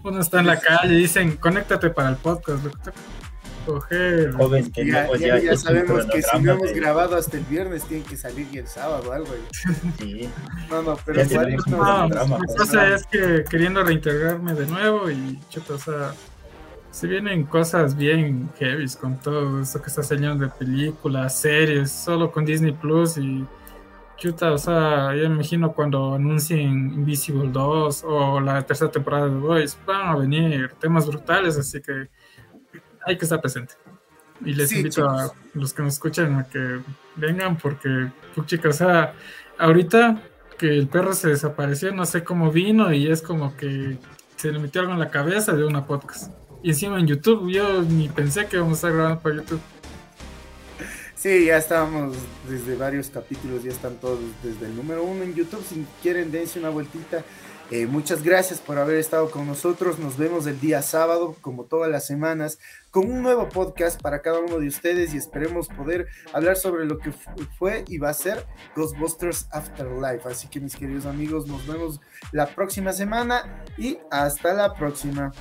uno está en la calle y dicen, conéctate para el podcast, loco. Coger. Joven, Ya, tenemos ya, ya, ya un sabemos que si no hemos de- grabado hasta el viernes, tiene que salir y el sábado o algo. Sí, No, no, pero Ya igual tenemos no- No, la pues, cosa ¿no? es que queriendo reintegrarme de nuevo y chuta, o sea, se vienen cosas bien heavy con todo esto que está saliendo de películas, series, solo con Disney Plus y chuta, o sea, yo me imagino cuando anuncien Invisible 2 o la tercera temporada de Voice, van a venir temas brutales, así que hay que estar presente. Y les Sí, invito a los que nos escuchan a que vengan porque, puchica, o sea, ahorita que el perro se desapareció, no sé cómo vino y es como que se le metió algo en la cabeza de una podcast. Y encima en YouTube, yo ni pensé que íbamos a estar grabando para YouTube. Sí, ya estábamos desde varios capítulos, ya están todos desde el número uno en YouTube. Si quieren, dense una vueltita. Eh, muchas gracias por haber estado con nosotros. Nos vemos el día sábado, como todas las semanas, con un nuevo podcast para cada uno de ustedes y esperemos poder hablar sobre lo que fu- fue y va a ser Ghostbusters Afterlife. Así que mis queridos amigos, nos vemos la próxima semana y hasta la próxima.